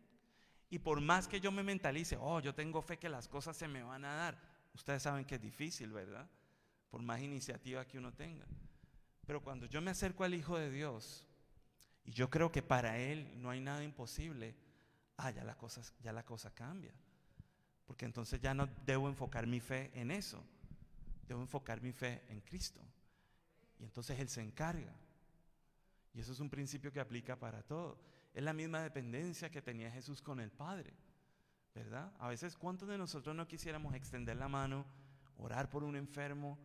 Y por más que yo me mentalice, oh, yo tengo fe que las cosas se me van a dar, Ustedes saben que es difícil, ¿verdad? Por más iniciativa que uno tenga. Pero cuando yo me acerco al Hijo de Dios, y yo creo que para Él no hay nada imposible, ah, ya la cosa, ya la cosa cambia. Porque entonces ya no debo enfocar mi fe en eso, debo enfocar mi fe en Cristo. Y entonces Él se encarga. Y eso es un principio que aplica para todo. Es la misma dependencia que tenía Jesús con el Padre. ¿Verdad? A veces, ¿cuántos de nosotros no quisiéramos extender la mano, orar por un enfermo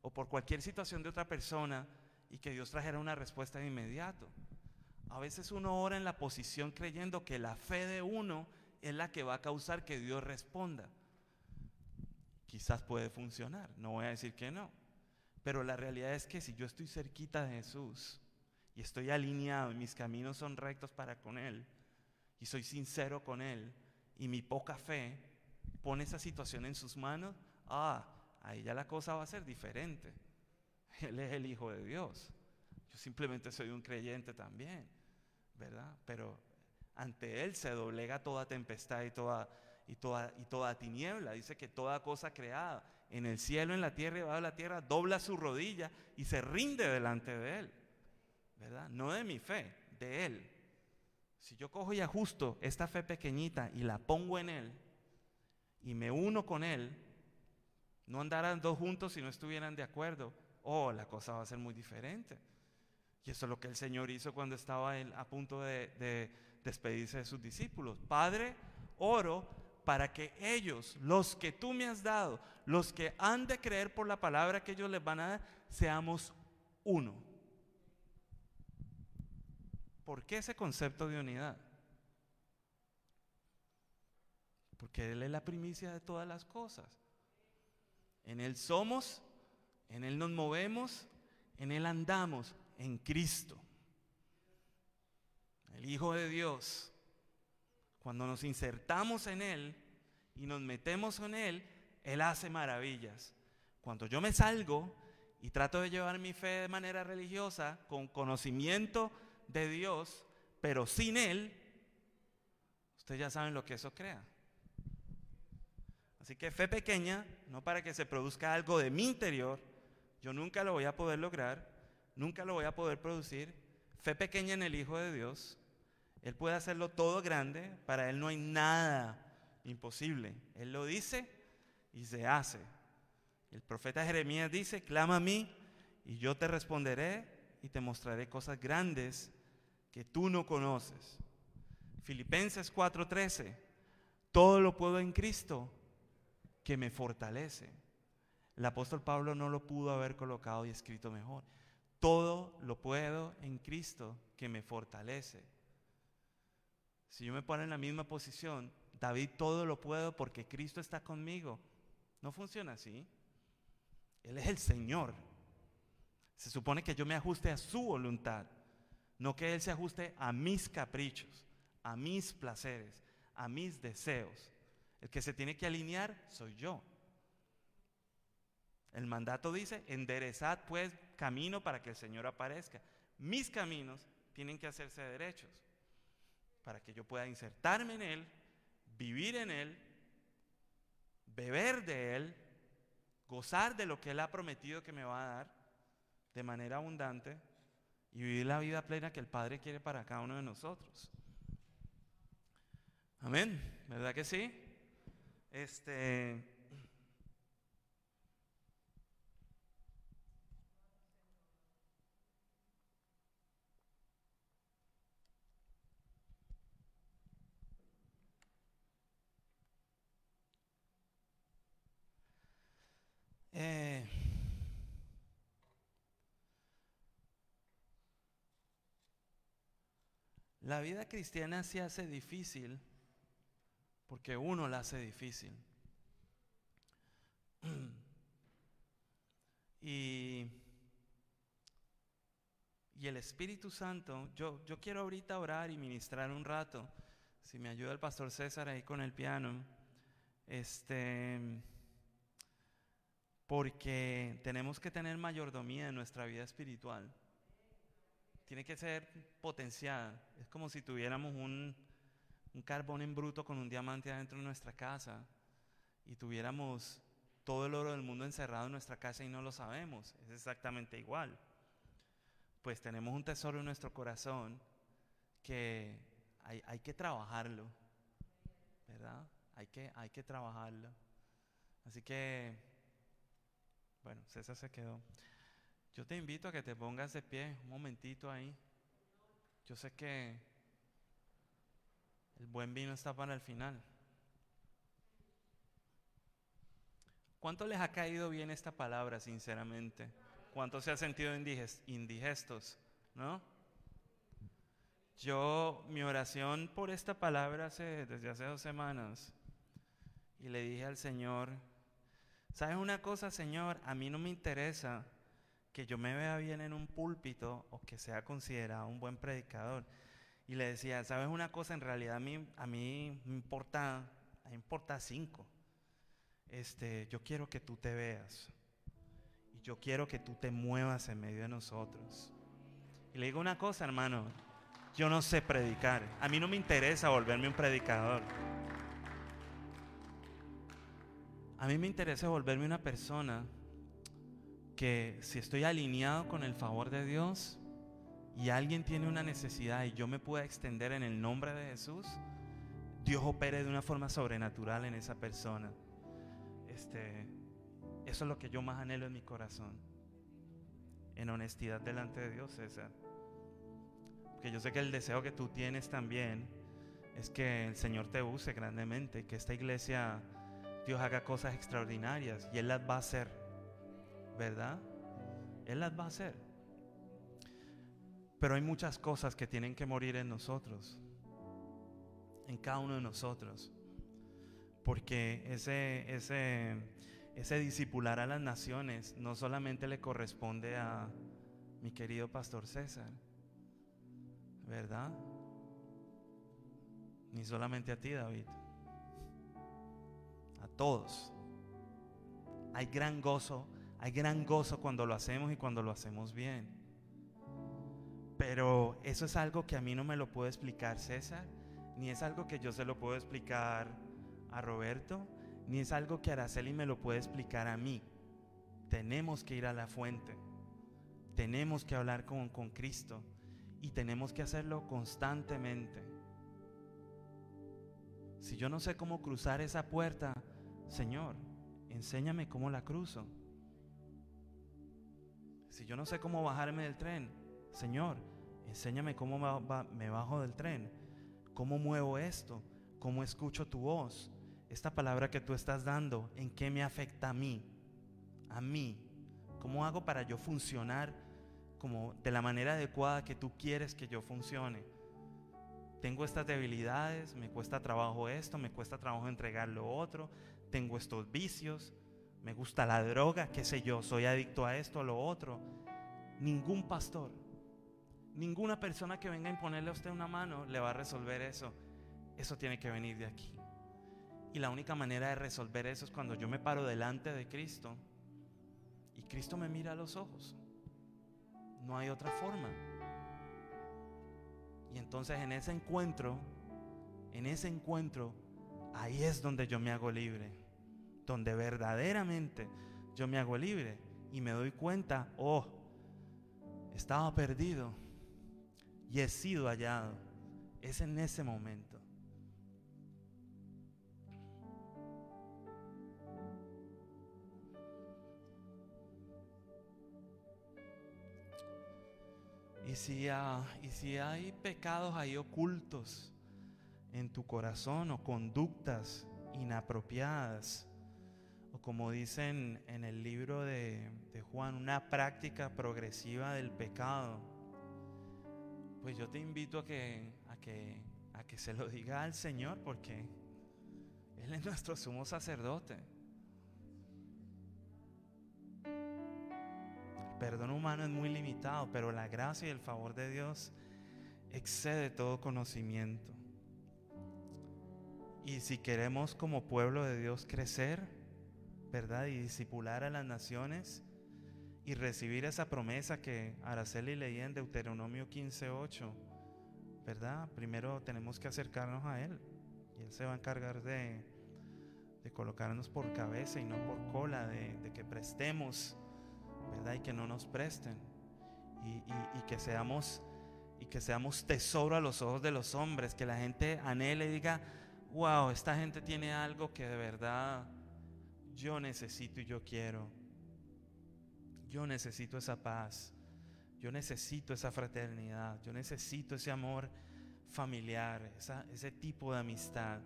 o por cualquier situación de otra persona y que Dios trajera una respuesta de inmediato? A veces uno ora en la posición creyendo que la fe de uno es la que va a causar que Dios responda. Quizás puede funcionar, no voy a decir que no. Pero la realidad es que si yo estoy cerquita de Jesús y estoy alineado y mis caminos son rectos para con Él y soy sincero con Él y mi poca fe pone esa situación en sus manos, ah, ahí ya la cosa va a ser diferente. Él es el Hijo de Dios. Yo simplemente soy un creyente también, ¿verdad? Pero ante Él se doblega toda tempestad y toda, y toda, y toda tiniebla. Dice que toda cosa creada en el cielo, en la tierra y bajo la tierra dobla su rodilla y se rinde delante de Él, ¿verdad? No de mi fe, de Él. Si yo cojo y ajusto esta fe pequeñita y la pongo en Él y me uno con Él, no andaran dos juntos si no estuvieran de acuerdo. Oh, la cosa va a ser muy diferente. Y eso es lo que el Señor hizo cuando estaba a punto de despedirse de sus discípulos. Padre, oro para que ellos, los que tú me has dado, los que han de creer por la palabra que ellos les van a dar, seamos uno. ¿Por qué ese concepto de unidad? Porque Él es la primicia de todas las cosas. En Él somos, en Él nos movemos, en Él andamos, en Cristo el Hijo de Dios, cuando nos insertamos en Él y nos metemos en Él, Él hace maravillas. Cuando yo me salgo y trato de llevar mi fe de manera religiosa, con conocimiento de Dios, pero sin Él, ustedes ya saben lo que eso crea. Así que fe pequeña, no para que se produzca algo de mi interior, yo nunca lo voy a poder lograr, nunca lo voy a poder producir. Fe pequeña en el Hijo de Dios, él puede hacerlo todo grande, para Él no hay nada imposible. Él lo dice y se hace. El profeta Jeremías dice, clama a mí y yo te responderé y te mostraré cosas grandes que tú no conoces. Filipenses 4:13, todo lo puedo en Cristo que me fortalece. El apóstol Pablo no lo pudo haber colocado y escrito mejor. Todo lo puedo en Cristo que me fortalece. Si yo me pongo en la misma posición, David todo lo puedo porque Cristo está conmigo. No funciona así. Él es el Señor. Se supone que yo me ajuste a su voluntad, no que Él se ajuste a mis caprichos, a mis placeres, a mis deseos. El que se tiene que alinear soy yo. El mandato dice, enderezad pues camino para que el Señor aparezca. Mis caminos tienen que hacerse derechos para que yo pueda insertarme en Él, vivir en Él, beber de Él, gozar de lo que Él ha prometido que me va a dar de manera abundante y vivir la vida plena que el Padre quiere para cada uno de nosotros. Amén, ¿verdad que sí? Este Eh, la vida cristiana se hace difícil porque uno la hace difícil. Y, y el Espíritu Santo, yo, yo quiero ahorita orar y ministrar un rato, si me ayuda el pastor César ahí con el piano. Este porque tenemos que tener mayordomía en nuestra vida espiritual. Tiene que ser potenciada. Es como si tuviéramos un, carbón en bruto con un diamante adentro de nuestra casa y tuviéramos todo el oro del mundo encerrado en nuestra casa y no lo sabemos. Es exactamente igual. Pues tenemos un tesoro en nuestro corazón que hay, hay que trabajarlo, ¿verdad? Hay que, hay que trabajarlo. Así que, bueno, César se quedó. Yo te invito a que te pongas de pie un momentito ahí. Yo sé que el buen vino está para el final. ¿Cuánto les ha caído bien esta palabra, sinceramente? ¿Cuánto se ha sentido indigestos? ¿No? Yo, mi oración por esta palabra hace, desde hace dos semanas, y le dije al Señor, ¿sabes una cosa, Señor? A mí no me interesa que yo me vea bien en un púlpito o que sea considerado un buen predicador. Y le decía, ¿sabes una cosa? En realidad a mí, a me importa, me importa cinco. Este, yo quiero que tú te veas. Y yo quiero que tú te muevas en medio de nosotros. Y le digo una cosa, hermano. Yo no sé predicar. A mí no me interesa volverme un predicador. A mí me interesa volverme una persona que si estoy alineado con el favor de Dios y alguien tiene una necesidad y yo me pueda extender en el nombre de Jesús, Dios opere de una forma sobrenatural en esa persona. Este, eso es lo que yo más anhelo en mi corazón. En honestidad delante de Dios, César. Porque yo sé que el deseo que tú tienes también es que el Señor te use grandemente, que esta iglesia, Dios haga cosas extraordinarias y Él las va a hacer. ¿Verdad? Él las va a hacer. Pero hay muchas cosas que tienen que morir en nosotros, en cada uno de nosotros porque ese, ese, ese discipular a las naciones no solamente le corresponde a mi querido pastor César, ¿verdad? Ni solamente a ti, David. Todos. Hay gran gozo, hay gran gozo cuando lo hacemos y cuando lo hacemos bien. Pero eso es algo que a mí no me lo puede explicar César, ni es algo que yo se lo puedo explicar a Roberto, ni es algo que Araceli me lo puede explicar a mí. Tenemos que ir a la fuente, tenemos que hablar con, con Cristo y tenemos que hacerlo constantemente. Si yo no sé cómo cruzar esa puerta, Señor, enséñame cómo la cruzo. Si yo no sé cómo bajarme del tren, Señor, enséñame cómo me bajo del tren, cómo muevo esto, cómo escucho tu voz, esta palabra que tú estás dando, ¿en qué me afecta a mí? A mí. ¿Cómo hago para yo funcionar como de la manera adecuada que tú quieres que yo funcione? Tengo estas debilidades, me cuesta trabajo esto, me cuesta trabajo entregar lo otro, tengo estos vicios, me gusta la droga, qué sé yo, soy adicto a esto, a lo otro. Ningún pastor, ninguna persona que venga a imponerle a usted una mano le va a resolver eso. Eso tiene que venir de aquí. Y la única manera de resolver eso es cuando yo me paro delante de Cristo y Cristo me mira a los ojos. No hay otra forma. Y entonces en ese encuentro, en ese encuentro, ahí es donde yo me hago libre. Donde verdaderamente yo me hago libre y me doy cuenta, oh, estaba perdido y he sido hallado. Es en ese momento. Y si, y si hay pecados ahí ocultos en tu corazón o conductas inapropiadas, o como dicen en el libro de, de Juan, una práctica progresiva del pecado, pues yo te invito a que, a que, a que se lo diga al Señor porque Él es nuestro sumo sacerdote. perdón humano es muy limitado, pero la gracia y el favor de Dios excede todo conocimiento. Y si queremos como pueblo de Dios crecer, ¿verdad? Y disipular a las naciones y recibir esa promesa que Araceli leía en Deuteronomio 15:8, ¿verdad? Primero tenemos que acercarnos a Él y Él se va a encargar de, de colocarnos por cabeza y no por cola, de, que prestemos, ¿verdad? Y que no nos presten. Y, y, que seamos y que seamos tesoro a los ojos de los hombres, que la gente anhele y diga, wow, esta gente tiene algo que de verdad yo necesito y yo quiero. Yo necesito esa paz. Yo necesito esa fraternidad. Yo necesito ese amor familiar, ese tipo de amistad.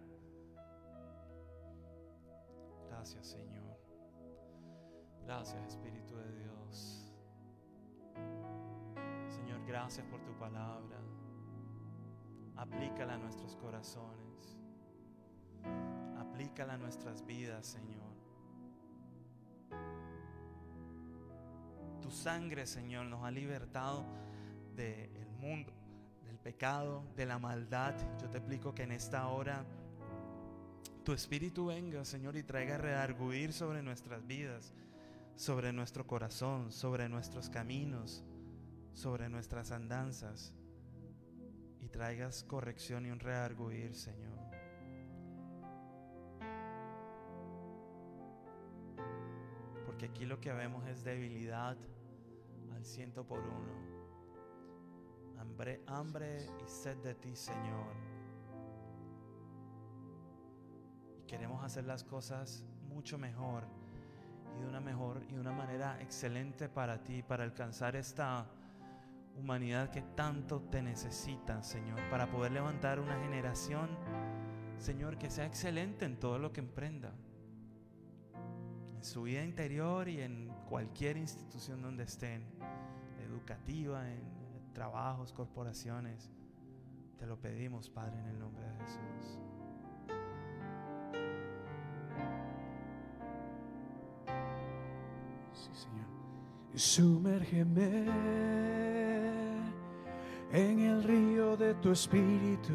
Gracias Señor. Gracias Espíritu de Dios. Señor, gracias por tu palabra. Aplícala a nuestros corazones. Aplícala a nuestras vidas, Señor. Tu sangre, Señor, nos ha libertado del mundo, del pecado, de la maldad. Yo te explico que en esta hora tu espíritu venga, Señor, y traiga redarguir sobre nuestras vidas, sobre nuestro corazón, sobre nuestros caminos, sobre nuestras andanzas. Y traigas corrección y un redarguir, Señor. Porque aquí lo que vemos es debilidad al ciento por uno. Hambre, hambre y sed de ti, Señor. queremos hacer las cosas mucho mejor y de una mejor y de una manera excelente para ti, para alcanzar esta humanidad que tanto te necesita, Señor, para poder levantar una generación, Señor, que sea excelente en todo lo que emprenda, en su vida interior y en cualquier institución donde estén, educativa, en trabajos, corporaciones. Te lo pedimos, Padre, en el nombre de Jesús. Sumérgeme en el río de tu espíritu.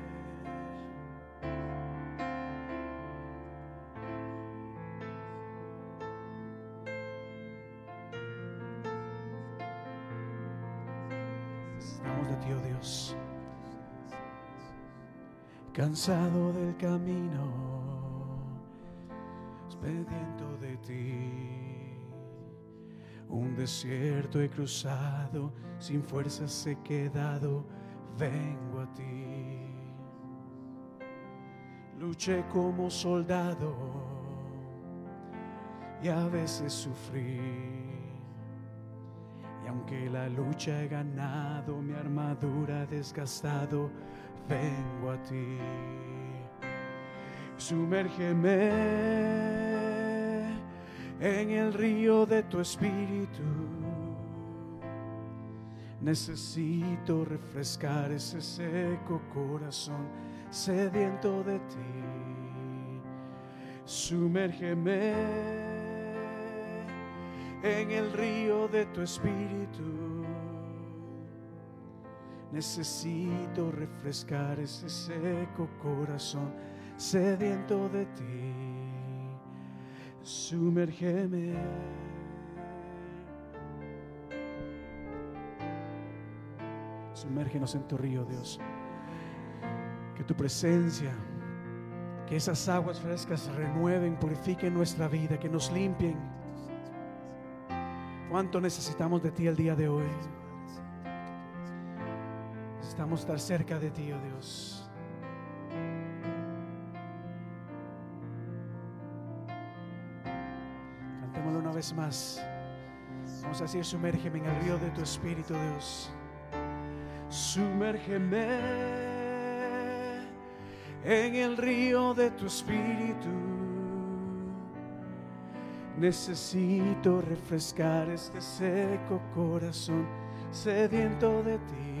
Cansado del camino, sediento de ti un desierto he cruzado, sin fuerzas he quedado, vengo a ti. Luché como soldado y a veces sufrí. Y aunque la lucha he ganado, mi armadura desgastado, vengo a ti. Sumérgeme en el río de tu espíritu. Necesito refrescar ese seco corazón sediento de ti. Sumérgeme en el río de tu espíritu. Necesito refrescar ese seco corazón sediento de ti sumérgeme. Sumérgenos en tu río, Dios. Que tu presencia, que esas aguas frescas renueven, purifiquen nuestra vida, que nos limpien. ¿Cuánto necesitamos de ti el día de hoy? Necesitamos estar cerca de ti, oh Dios. más. Vamos a decir, sumérgeme en el río de tu Espíritu, Dios. Sumérgeme en el río de tu Espíritu. Necesito refrescar este seco corazón sediento de ti.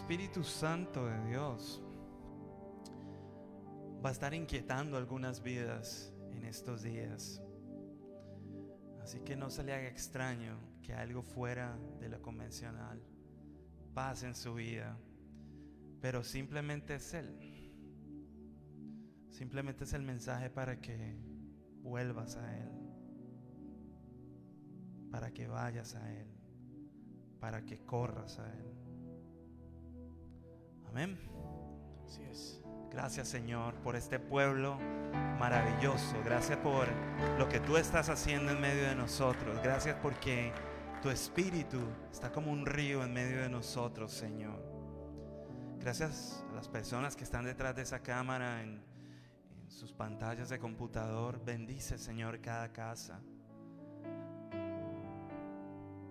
Espíritu Santo de Dios va a estar inquietando algunas vidas en estos días. Así que no se le haga extraño que algo fuera de lo convencional pase en su vida, pero simplemente es Él. Simplemente es el mensaje para que vuelvas a Él, para que vayas a Él, para que corras a Él. Amén. Así es. Gracias Señor por este pueblo maravilloso. Gracias por lo que tú estás haciendo en medio de nosotros. Gracias porque tu espíritu está como un río en medio de nosotros, Señor. Gracias a las personas que están detrás de esa cámara en, en sus pantallas de computador. Bendice, Señor, cada casa.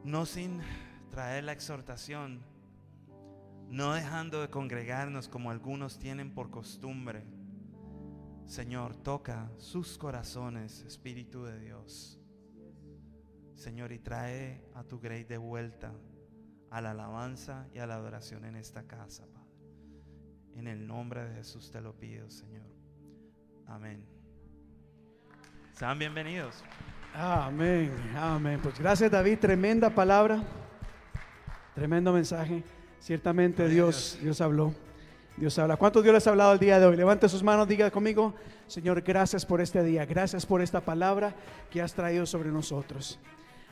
No sin traer la exhortación no dejando de congregarnos como algunos tienen por costumbre. Señor, toca sus corazones, Espíritu de Dios. Señor, y trae a tu Grey de vuelta a la alabanza y a la adoración en esta casa, Padre. En el nombre de Jesús te lo pido, Señor. Amén. Sean bienvenidos. Amén, amén. Pues gracias David, tremenda palabra, tremendo mensaje. Ciertamente Dios, Dios habló. Dios habla. ¿Cuántos Dios les ha hablado el día de hoy? Levante sus manos, diga conmigo, Señor, gracias por este día, gracias por esta palabra que has traído sobre nosotros.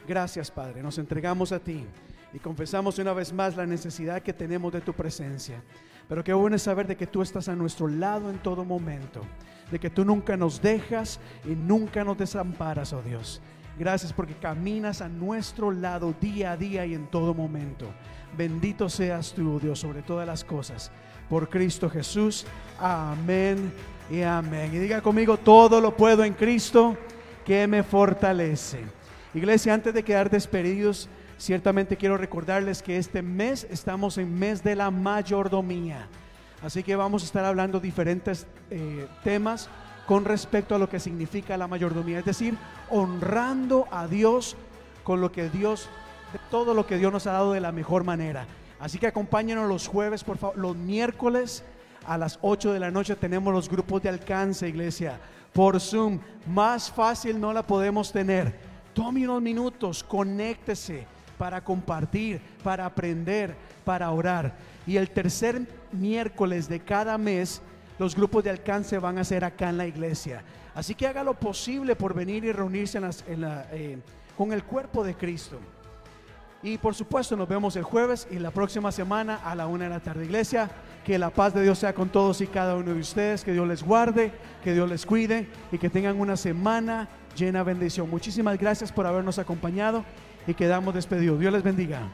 Gracias, Padre, nos entregamos a ti y confesamos una vez más la necesidad que tenemos de tu presencia. Pero qué bueno es saber de que tú estás a nuestro lado en todo momento, de que tú nunca nos dejas y nunca nos desamparas, oh Dios. Gracias porque caminas a nuestro lado día a día y en todo momento. Bendito seas tú, oh Dios, sobre todas las cosas. Por Cristo Jesús. Amén y amén. Y diga conmigo, todo lo puedo en Cristo que me fortalece. Iglesia, antes de quedar despedidos, ciertamente quiero recordarles que este mes estamos en mes de la mayordomía. Así que vamos a estar hablando diferentes eh, temas con respecto a lo que significa la mayordomía, es decir, honrando a Dios con lo que Dios, todo lo que Dios nos ha dado de la mejor manera. Así que acompáñenos los jueves, por favor, los miércoles a las 8 de la noche tenemos los grupos de alcance, iglesia, por Zoom. Más fácil no la podemos tener. Tome unos minutos, conéctese para compartir, para aprender, para orar. Y el tercer miércoles de cada mes, los grupos de alcance van a ser acá en la iglesia. Así que haga lo posible por venir y reunirse eh, con el cuerpo de Cristo. Y por supuesto nos vemos el jueves y la próxima semana a la una de la tarde. Iglesia, que la paz de Dios sea con todos y cada uno de ustedes, que Dios les guarde, que Dios les cuide y que tengan una semana llena de bendición. Muchísimas gracias por habernos acompañado y quedamos despedidos. Dios les bendiga.